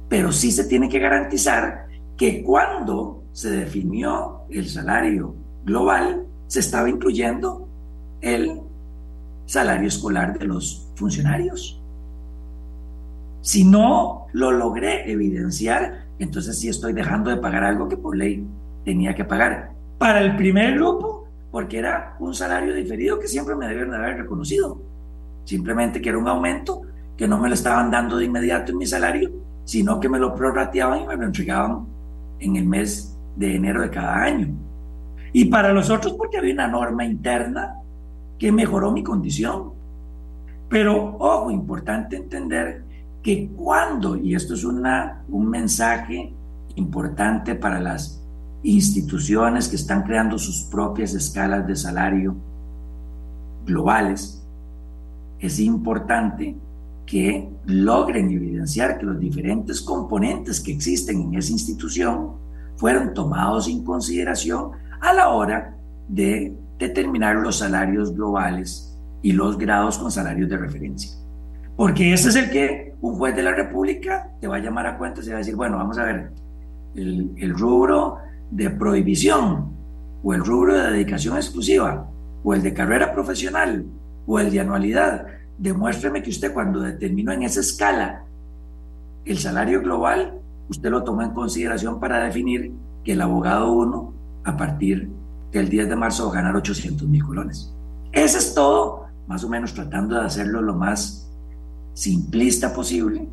pero sí se tiene que garantizar que cuando se definió el salario global, se estaba incluyendo el salario escolar de los funcionarios. Si no lo logré evidenciar, entonces sí estoy dejando de pagar algo que por ley tenía que pagar. Para el primer grupo, porque era un salario diferido que siempre me debieron haber reconocido. Simplemente que era un aumento que no me lo estaban dando de inmediato en mi salario, sino que me lo prorrateaban y me lo entregaban en el mes de enero de cada año. Y para los otros porque había una norma interna que mejoró mi condición. Pero, ojo, importante entender que cuando, y esto es una, un mensaje importante para las instituciones que están creando sus propias escalas de salario globales, es importante que logren evidenciar que los diferentes componentes que existen en esa institución fueron tomados en consideración a la hora de determinar los salarios globales y los grados con salarios de referencia. Porque ese es el que un juez de la República te va a llamar a cuenta y va a decir, bueno, vamos a ver, el, el rubro de prohibición o el rubro de dedicación exclusiva o el de carrera profesional o el de anualidad, demuéstreme que usted cuando determinó en esa escala el salario global, usted lo tomó en consideración para definir que el abogado 1 a partir del 10 de marzo va a ganar 800 mil colones. Eso es todo, más o menos tratando de hacerlo lo más simplista posible,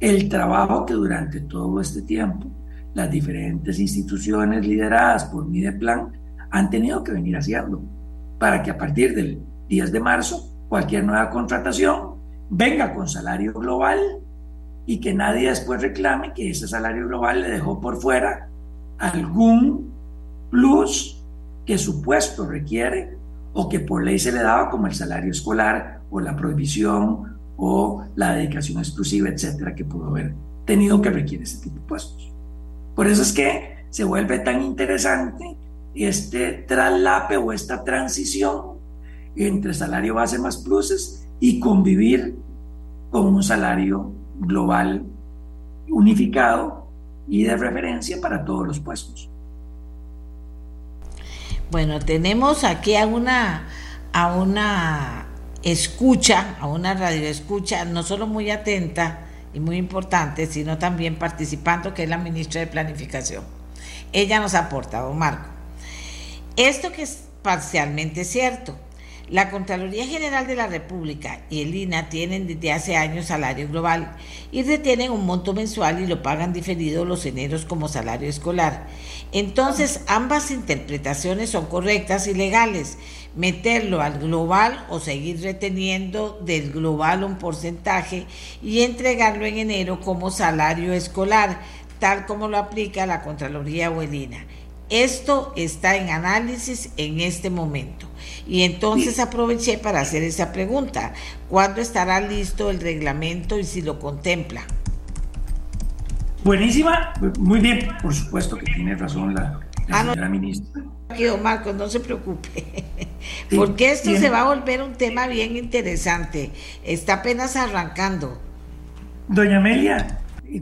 el trabajo que durante todo este tiempo las diferentes instituciones lideradas por Mideplan han tenido que venir haciendo para que a partir del 10 de marzo cualquier nueva contratación venga con salario global y que nadie después reclame que ese salario global le dejó por fuera algún plus que su puesto requiere o que por ley se le daba como el salario escolar o la prohibición o la dedicación exclusiva, etcétera, que pudo haber tenido que requiere ese tipo de puestos. Por eso es que se vuelve tan interesante este traslape o esta transición entre salario base más pluses y convivir con un salario global unificado y de referencia para todos los puestos. Bueno, tenemos aquí a una, a una escucha, a una radio escucha, no solo muy atenta y muy importante, sino también participando, que es la ministra de Planificación. Ella nos aporta, don Marco. Esto que es parcialmente cierto. La Contraloría General de la República y el INA tienen desde hace años salario global y retienen un monto mensual y lo pagan diferido los eneros como salario escolar. Entonces, ambas interpretaciones son correctas y legales. Meterlo al global o seguir reteniendo del global un porcentaje y entregarlo en enero como salario escolar, tal como lo aplica la Contraloría o el INA. Esto está en análisis en este momento. Y entonces aproveché para hacer esa pregunta. ¿Cuándo estará listo el reglamento y si lo contempla? Buenísima, muy bien, por supuesto que tiene razón la, ah, señora ministra. Don Marcos, no se preocupe, porque esto se va a volver un tema bien interesante. Está apenas arrancando. Doña Amelia,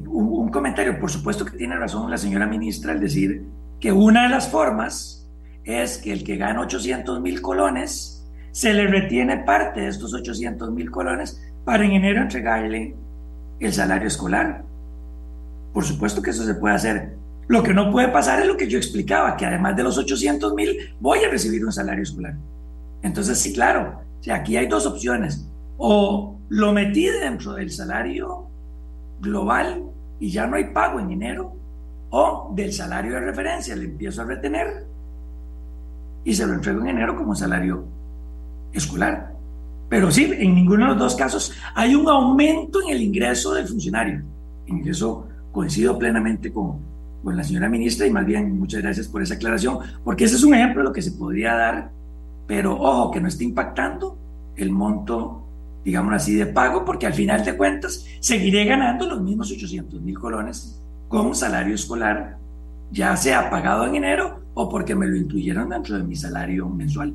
un, un comentario, por supuesto que tiene razón la señora ministra al decir que una de las formas es que el que gana 800 mil colones se le retiene parte de estos 800 mil colones para en enero entregarle el salario escolar. Por supuesto que eso se puede hacer. Lo que no puede pasar es lo que yo explicaba, que además de los 800 mil voy a recibir un salario escolar. Entonces, sí, claro, aquí hay dos opciones. O lo metí dentro del salario global y ya no hay pago en enero, o del salario de referencia le empiezo a retener y se lo entrego en enero como salario escolar. Pero sí, en ninguno de los dos casos hay un aumento en el ingreso del funcionario. En eso coincido plenamente con, con la señora ministra y más bien muchas gracias por esa aclaración, porque ese es un ejemplo de lo que se podría dar, pero ojo, que no esté impactando el monto, digamos así, de pago, porque al final de cuentas seguiré ganando los mismos 800 mil colones con salario escolar, ya sea pagado en enero o porque me lo incluyeron dentro de mi salario mensual.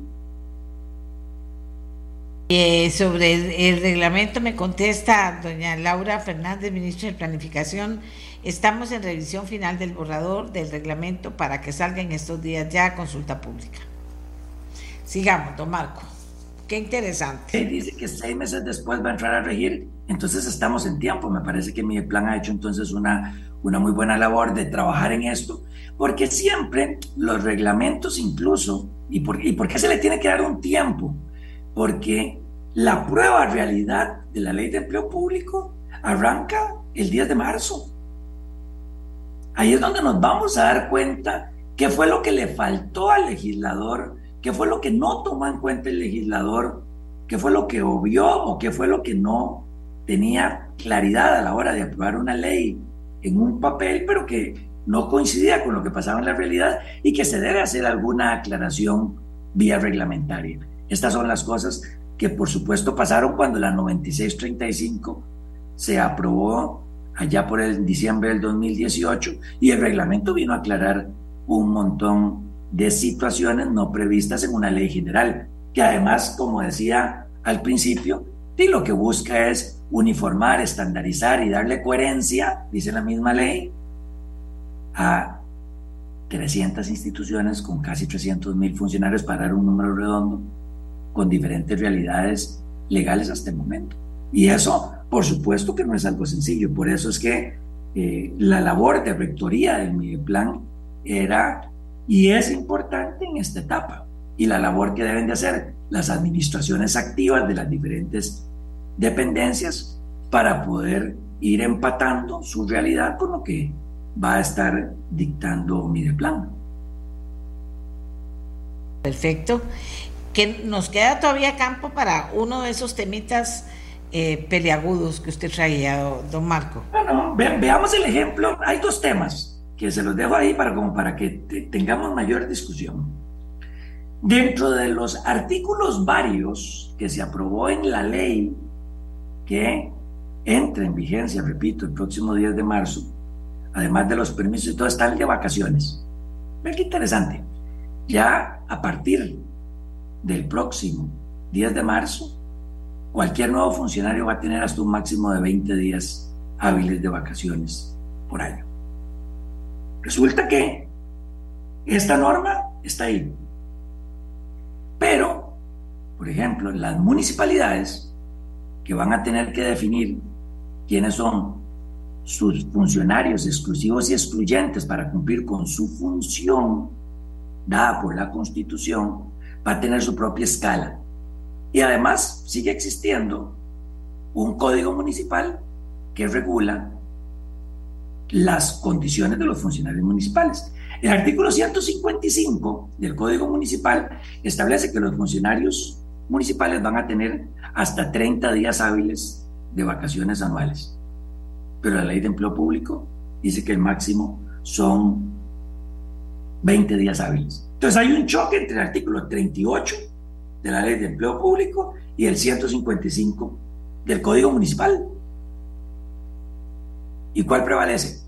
Eh, sobre el, reglamento me contesta doña Laura Fernández, ministra de Planificación. Estamos en revisión final del borrador del reglamento para que salga en estos días ya a consulta pública. Sigamos, don Marco. Qué interesante. dice que seis meses después va a entrar a regir Entonces estamos en tiempo. Me parece que mi plan ha hecho entonces una, una muy buena labor de trabajar en esto, porque siempre los reglamentos incluso, ¿y por, ¿y qué se le tiene que dar un tiempo? Porque la prueba realidad de la ley de empleo público arranca el 10 de marzo. Ahí es donde nos vamos a dar cuenta qué fue lo que le faltó al legislador, qué fue lo que no tomó en cuenta el legislador, qué fue lo que obvió o qué fue lo que no tenía claridad a la hora de aprobar una ley en un papel, pero que no coincidía con lo que pasaba en la realidad y que se debe hacer alguna aclaración vía reglamentaria. Estas son las cosas que por supuesto pasaron cuando la 9635 se aprobó allá por el diciembre del 2018 y el reglamento vino a aclarar un montón de situaciones no previstas en una ley general, que además, como decía al principio, lo que busca es uniformar, estandarizar y darle coherencia, dice la misma ley, a 300 instituciones con casi 300 mil funcionarios para dar un número redondo, con diferentes realidades legales hasta el momento. Y eso, por supuesto que no es algo sencillo, por eso es que eh, la labor de rectoría del plan era y es importante en esta etapa. Y la labor que deben de hacer las administraciones activas de las diferentes dependencias para poder ir empatando su realidad con lo que va a estar dictando plan Perfecto que nos queda todavía campo para uno de esos temitas eh, peleagudos que usted traía, don Marco. Bueno, veamos el ejemplo. Hay dos temas que se los dejo ahí para, como para que tengamos mayor discusión. Dentro de los artículos varios que se aprobó en la ley que entra en vigencia, repito, el próximo 10 de marzo, además de los permisos y todo, está el de vacaciones. Vean qué interesante. Ya a partir del próximo 10 de marzo, cualquier nuevo funcionario va a tener hasta un máximo de 20 días hábiles de vacaciones por año. Resulta que esta norma está ahí. Pero, por ejemplo, las municipalidades que van a tener que definir quiénes son sus funcionarios exclusivos y excluyentes para cumplir con su función dada por la Constitución, va a tener su propia escala. Y además sigue existiendo un código municipal que regula las condiciones de los funcionarios municipales. El artículo 155 del Código Municipal establece que los funcionarios municipales van a tener hasta 30 días hábiles de vacaciones anuales. Pero la ley de empleo público dice que el máximo son 20 días hábiles. Entonces hay un choque entre el artículo 38 de la Ley de Empleo Público y el 155 del Código Municipal. ¿Y cuál prevalece?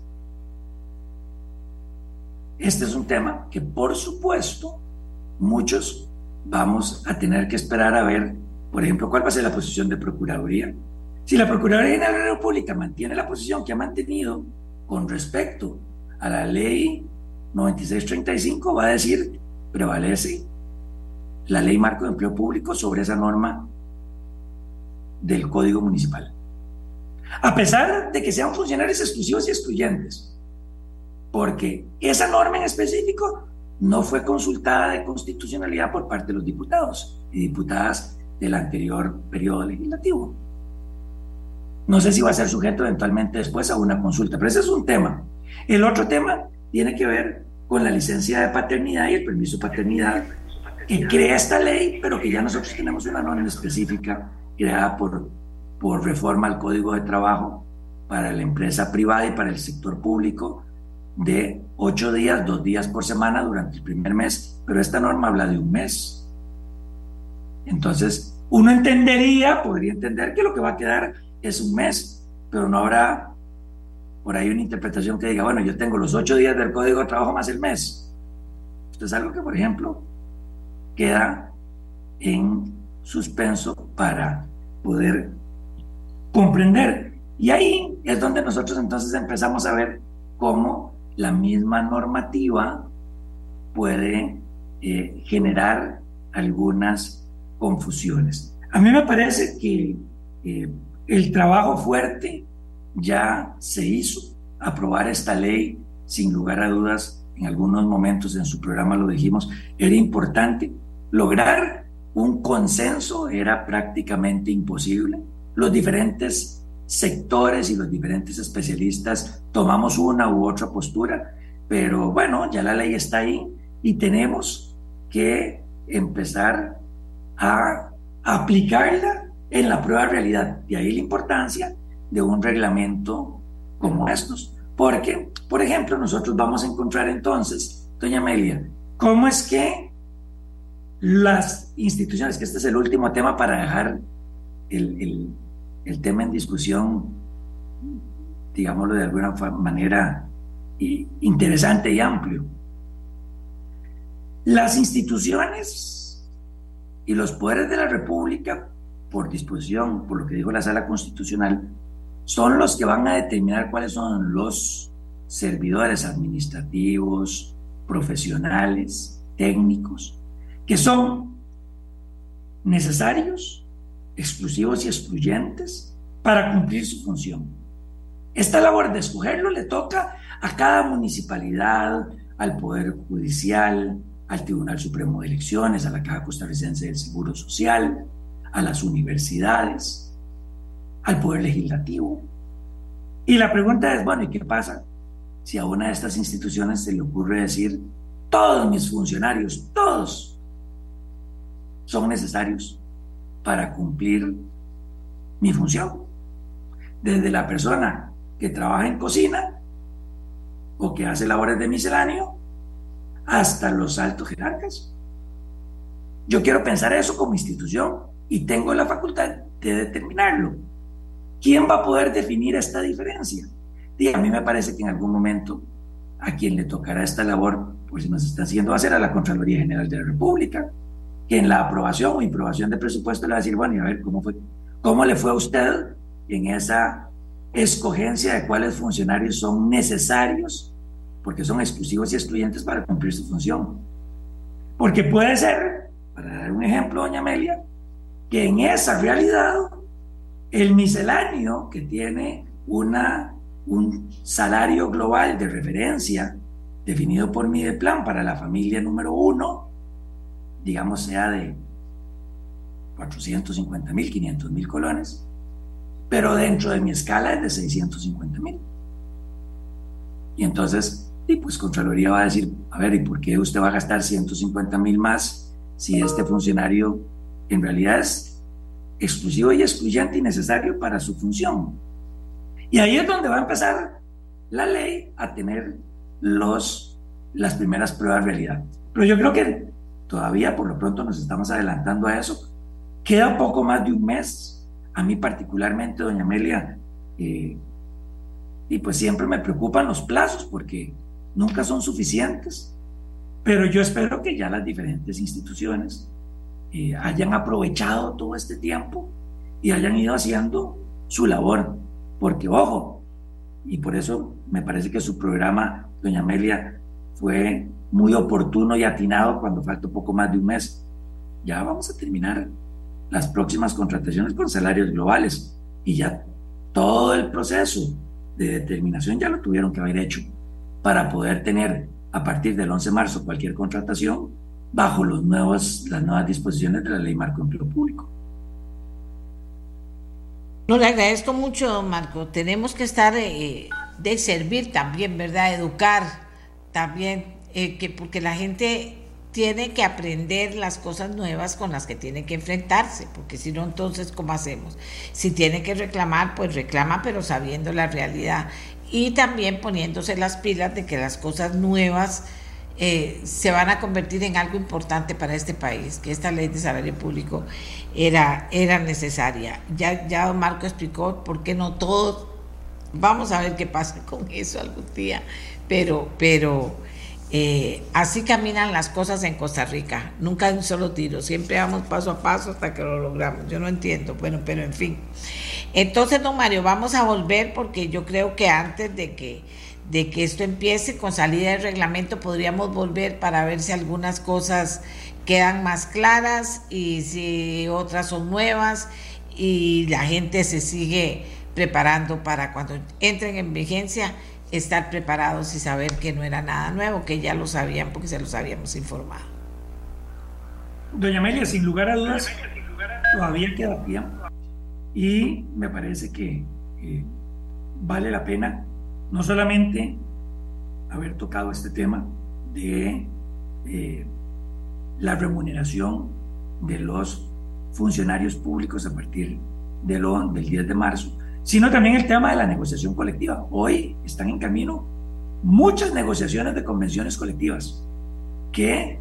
Este es un tema que, por supuesto, muchos vamos a tener que esperar a ver, por ejemplo, cuál va a ser la posición de Procuraduría. Si la Procuraduría de la República mantiene la posición que ha mantenido con respecto a la ley 9635 va a decir, prevalece la ley marco de empleo público sobre esa norma del Código Municipal. A pesar de que sean funcionarios exclusivos y excluyentes, porque esa norma en específico no fue consultada de constitucionalidad por parte de los diputados y diputadas del anterior periodo legislativo. No sé si va a ser sujeto eventualmente después a una consulta, pero ese es un tema. El otro tema tiene que ver con la licencia de paternidad y el permiso de paternidad que crea esta ley, pero que ya nosotros tenemos una norma específica creada por, por reforma al Código de Trabajo para la empresa privada y para el sector público de ocho días, dos días por semana durante el primer mes, pero esta norma habla de un mes. Entonces, uno entendería, podría entender que lo que va a quedar es un mes, pero no habrá por ahí una interpretación que diga, bueno, yo tengo los ocho días del código de trabajo más el mes. Esto es algo que, por ejemplo, queda en suspenso para poder comprender. Y ahí es donde nosotros entonces empezamos a ver cómo la misma normativa puede eh, generar algunas confusiones. A mí me parece que eh, el trabajo fuerte ya se hizo. Aprobar esta ley, sin lugar a dudas, en algunos momentos en su programa lo dijimos, era importante. Lograr un consenso era prácticamente imposible. Los diferentes sectores y los diferentes especialistas tomamos una u otra postura, pero bueno, ya la ley está ahí y tenemos que empezar a aplicarla en la prueba de realidad. De ahí la importancia de un reglamento como estos. Porque, por ejemplo, nosotros vamos a encontrar entonces, doña Amelia, cómo es que las instituciones, que este es el último tema para dejar el, el tema en discusión, digámoslo de alguna manera, interesante y amplio. Las instituciones y los poderes de la República por disposición, por lo que dijo la Sala Constitucional, son los que van a determinar cuáles son los servidores administrativos, profesionales, técnicos, que son necesarios, exclusivos y excluyentes para cumplir su función. Esta labor de escogerlo le toca a cada municipalidad, al Poder Judicial, al Tribunal Supremo de Elecciones, a la Caja Costarricense del Seguro Social, a las universidades, al Poder Legislativo. Y la pregunta es, bueno, ¿y qué pasa si a una de estas instituciones se le ocurre decir, todos mis funcionarios, todos, son necesarios para cumplir mi función? Desde la persona que trabaja en cocina o que hace labores de misceláneo hasta los altos jerarcas. Yo quiero pensar eso como institución y tengo la facultad de determinarlo. ¿Quién va a poder definir esta diferencia? Y a mí me parece que en algún momento a quien le tocará esta labor, pues si nos está haciendo hacer a la Contraloría General de la República, que en la aprobación o improbación de presupuesto le va a decir, bueno, y a ver cómo fue, cómo le fue a usted en esa escogencia de cuáles funcionarios son necesarios, porque son exclusivos y excluyentes para cumplir su función. Porque puede ser, para dar un ejemplo, doña Amelia, que en esa realidad el misceláneo que tiene una, un salario global de referencia definido por mi plan para la familia número uno, digamos sea de 450 mil, 500 mil colones, pero dentro de mi escala es de 650 mil. Y entonces, y pues Contraloría va a decir, a ver, ¿y por qué usted va a gastar 150 mil más si este funcionario en realidad es exclusivo y excluyente y necesario para su función? Y ahí es donde va a empezar la ley a tener los, las primeras pruebas de realidad. Pero yo creo que todavía por lo pronto nos estamos adelantando a eso. Queda poco más de un mes a mí particularmente, doña Amelia, eh, y pues siempre me preocupan los plazos porque nunca son suficientes, pero yo espero que ya las diferentes instituciones eh, hayan aprovechado todo este tiempo y hayan ido haciendo su labor, porque ojo, y por eso me parece que su programa, doña Amelia, fue muy oportuno y atinado cuando faltó poco más de un mes. Ya vamos a terminar las próximas contrataciones con salarios globales y ya todo el proceso de determinación ya lo tuvieron que haber hecho para poder tener a partir del 11 de marzo cualquier contratación bajo las nuevas disposiciones de la ley Marco Empleo Público. No, le agradezco mucho, Marco. Tenemos que estar eh, de servir también, ¿verdad? Educar también, eh, que porque la gente tiene que aprender las cosas nuevas con las que tiene que enfrentarse, porque si no, entonces, ¿cómo hacemos? Si tiene que reclamar, pues reclama, pero sabiendo la realidad y también poniéndose las pilas de que las cosas nuevas eh, se van a convertir en algo importante para este país, que esta ley de salario público era, era necesaria. Ya, ya don Marco explicó por qué no todos, vamos a ver qué pasa con eso algún día, pero, pero eh, así caminan las cosas en Costa Rica, nunca hay un solo tiro, siempre vamos paso a paso hasta que lo logramos. Yo no entiendo, bueno, pero en fin. Entonces, don Mario, vamos a volver porque yo creo que antes de que, de que esto empiece con salida del reglamento podríamos volver para ver si algunas cosas quedan más claras y si otras son nuevas y la gente se sigue preparando para cuando entren en vigencia estar preparados y saber que no era nada nuevo, que ya lo sabían porque se los habíamos informado. Doña Amelia, sin lugar a dudas, todavía queda tiempo y me parece que vale la pena no solamente haber tocado este tema de eh, la remuneración de los funcionarios públicos a partir del 10 de marzo, sino también el tema de la negociación colectiva. Hoy están en camino muchas negociaciones de convenciones colectivas que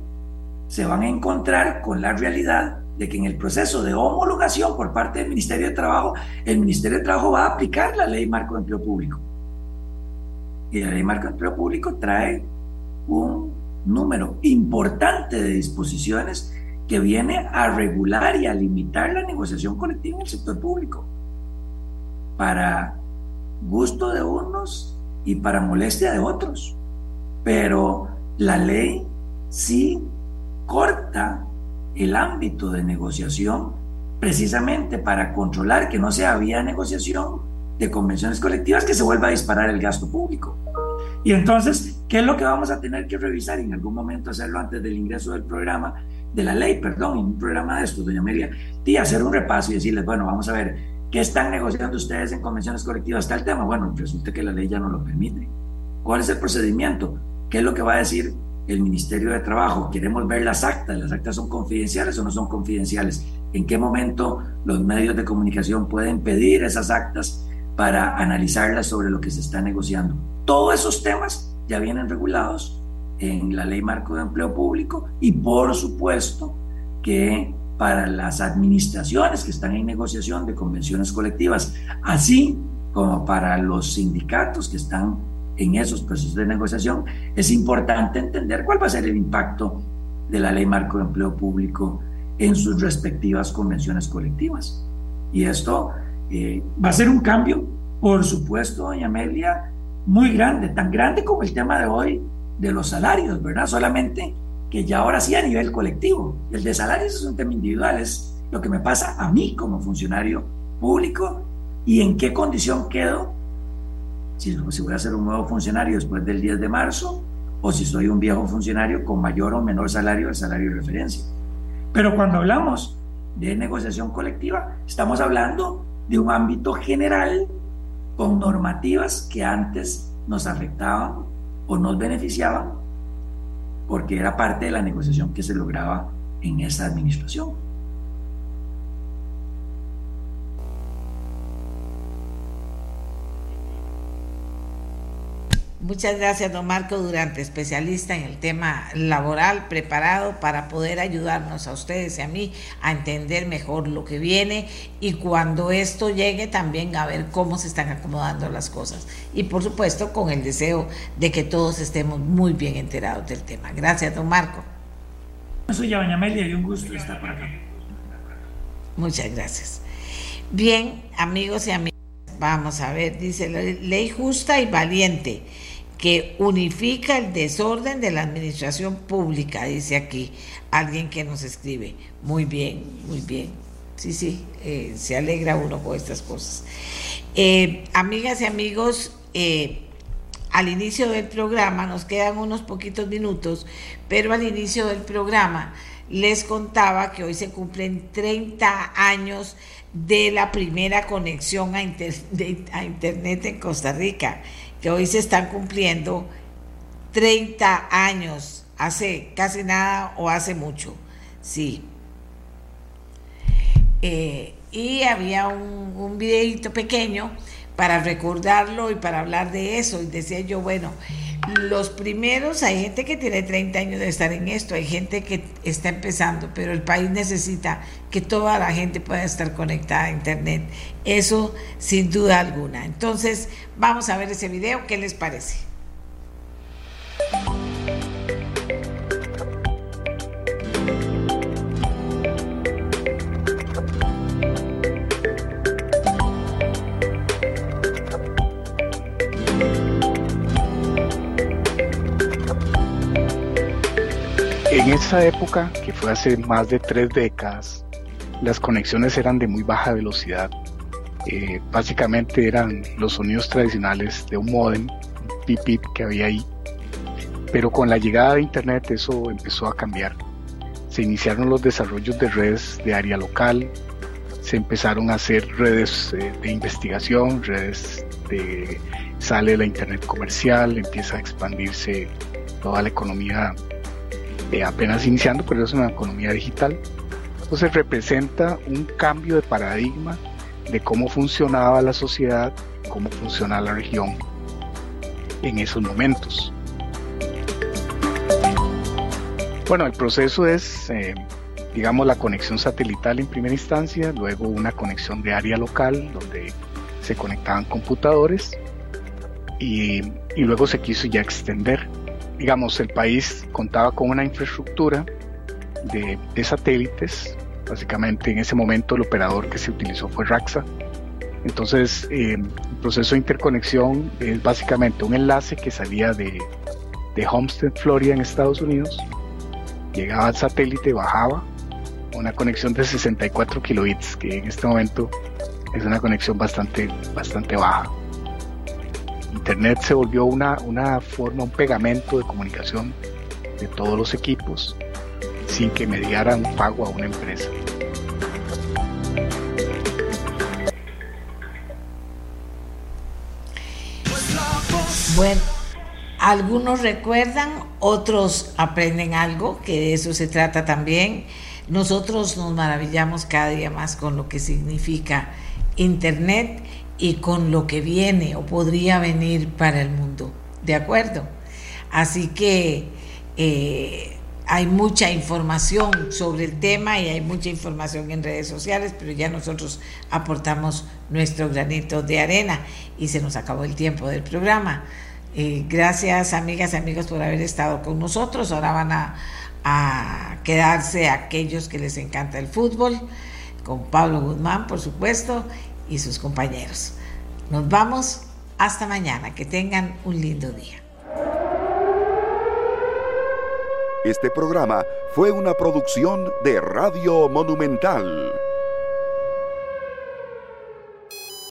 se van a encontrar con la realidad de que en el proceso de homologación por parte del Ministerio de Trabajo, el Ministerio de Trabajo va a aplicar la ley marco de empleo público. Y la ley marco de empleo público trae un número importante de disposiciones que viene a regular y a limitar la negociación colectiva en el sector público para gusto de unos y para molestia de otros. Pero la ley sí corta el ámbito de negociación precisamente para controlar que no sea vía negociación de convenciones colectivas que se vuelva a disparar el gasto público. Y entonces, ¿qué es lo que vamos a tener que revisar en algún momento, hacerlo antes del ingreso del programa, de la ley, perdón, en un programa de estos, doña Amelia, y hacer un repaso y decirles, bueno, vamos a ver, ¿qué están negociando ustedes en convenciones colectivas? Está el tema, bueno, resulta que la ley ya no lo permite. ¿Cuál es el procedimiento? ¿Qué es lo que va a decir el Ministerio de Trabajo? Queremos ver las actas, las actas son confidenciales o no son confidenciales. ¿En qué momento los medios de comunicación pueden pedir esas actas para analizarlas sobre lo que se está negociando? Todos esos temas ya vienen regulados en la Ley Marco de Empleo Público y por supuesto que para las administraciones que están en negociación de convenciones colectivas, así como para los sindicatos que están en esos procesos de negociación, es importante entender cuál va a ser el impacto de la ley marco de empleo público en sus respectivas convenciones colectivas. Y esto eh, va a ser un cambio, por supuesto, doña Amelia, muy grande, tan grande como el tema de hoy de los salarios, ¿verdad? Solamente que ya ahora sí a nivel colectivo. El de salarios es un tema individual, es lo que me pasa a mí como funcionario público y en qué condición quedo si, voy a ser un nuevo funcionario después del 10 de marzo o si soy un viejo funcionario con mayor o menor salario, el salario de referencia. Pero cuando hablamos de negociación colectiva, estamos hablando de un ámbito general con normativas que antes nos afectaban o nos beneficiaban porque era parte de la negociación que se lograba en esa administración. Muchas gracias, don Marco Durante, especialista en el tema laboral, preparado para poder ayudarnos a ustedes y a mí a entender mejor lo que viene y cuando esto llegue también a ver cómo se están acomodando las cosas. Y por supuesto con el deseo de que todos estemos muy bien enterados del tema. Gracias, don Marco. Soy doña Amelia y un gusto estar por acá. Muchas gracias. Bien, amigos y amigas, vamos a ver, dice ley justa y valiente que unifica el desorden de la administración pública, dice aquí alguien que nos escribe. Muy bien, muy bien. Sí, sí, eh, se alegra uno con estas cosas. Eh, amigas y amigos, eh, al inicio del programa, nos quedan unos poquitos minutos, pero al inicio del programa les contaba que hoy se cumplen 30 años de la primera conexión a, a Internet en Costa Rica que hoy se están cumpliendo 30 años, hace casi nada o hace mucho, sí. Eh, y había un, un videito pequeño para recordarlo y para hablar de eso. Y decía yo, bueno, los primeros, hay gente que tiene 30 años de estar en esto, hay gente que está empezando, pero el país necesita que toda la gente pueda estar conectada a Internet. Eso sin duda alguna. Entonces, vamos a ver ese video, ¿qué les parece? En esa época, que fue hace más de tres décadas, las conexiones eran de muy baja velocidad. Eh, básicamente eran los sonidos tradicionales de un modem, un pip, que había ahí. Pero con la llegada de Internet eso empezó a cambiar. Se iniciaron los desarrollos de redes de área local, se empezaron a hacer redes eh, de investigación, redes de sale la internet comercial, empieza a expandirse toda la economía eh, apenas iniciando, pero es una economía digital. Entonces representa un cambio de paradigma de cómo funcionaba la sociedad, cómo funciona la región en esos momentos. Bueno, el proceso es, eh, digamos, la conexión satelital en primera instancia, luego una conexión de área local donde se conectaban computadores y luego se quiso ya extender. Digamos, el país contaba con una infraestructura de, satélites Básicamente en ese momento el operador que se utilizó fue Raxa. Entonces eh, el proceso de interconexión es básicamente un enlace que salía de, de Homestead, Florida, en Estados Unidos, llegaba al satélite, bajaba, una conexión de 64 kilobits, que en este momento es una conexión bastante, bastante baja. Internet se volvió una, una forma, un pegamento de comunicación de todos los equipos sin que mediaran un pago a una empresa. Bueno, algunos recuerdan, otros aprenden algo, que de eso se trata también. Nosotros nos maravillamos cada día más con lo que significa Internet y con lo que viene o podría venir para el mundo. ¿De acuerdo? Así que eh, hay mucha información sobre el tema y hay mucha información en redes sociales, pero ya nosotros aportamos nuestro granito de arena y se nos acabó el tiempo del programa. Eh, gracias amigas y amigos por haber estado con nosotros. Ahora van a, a quedarse aquellos que les encanta el fútbol, con Pablo Guzmán, por supuesto, y sus compañeros. Nos vamos hasta mañana. Que tengan un lindo día. Este programa fue una producción de Radio Monumental.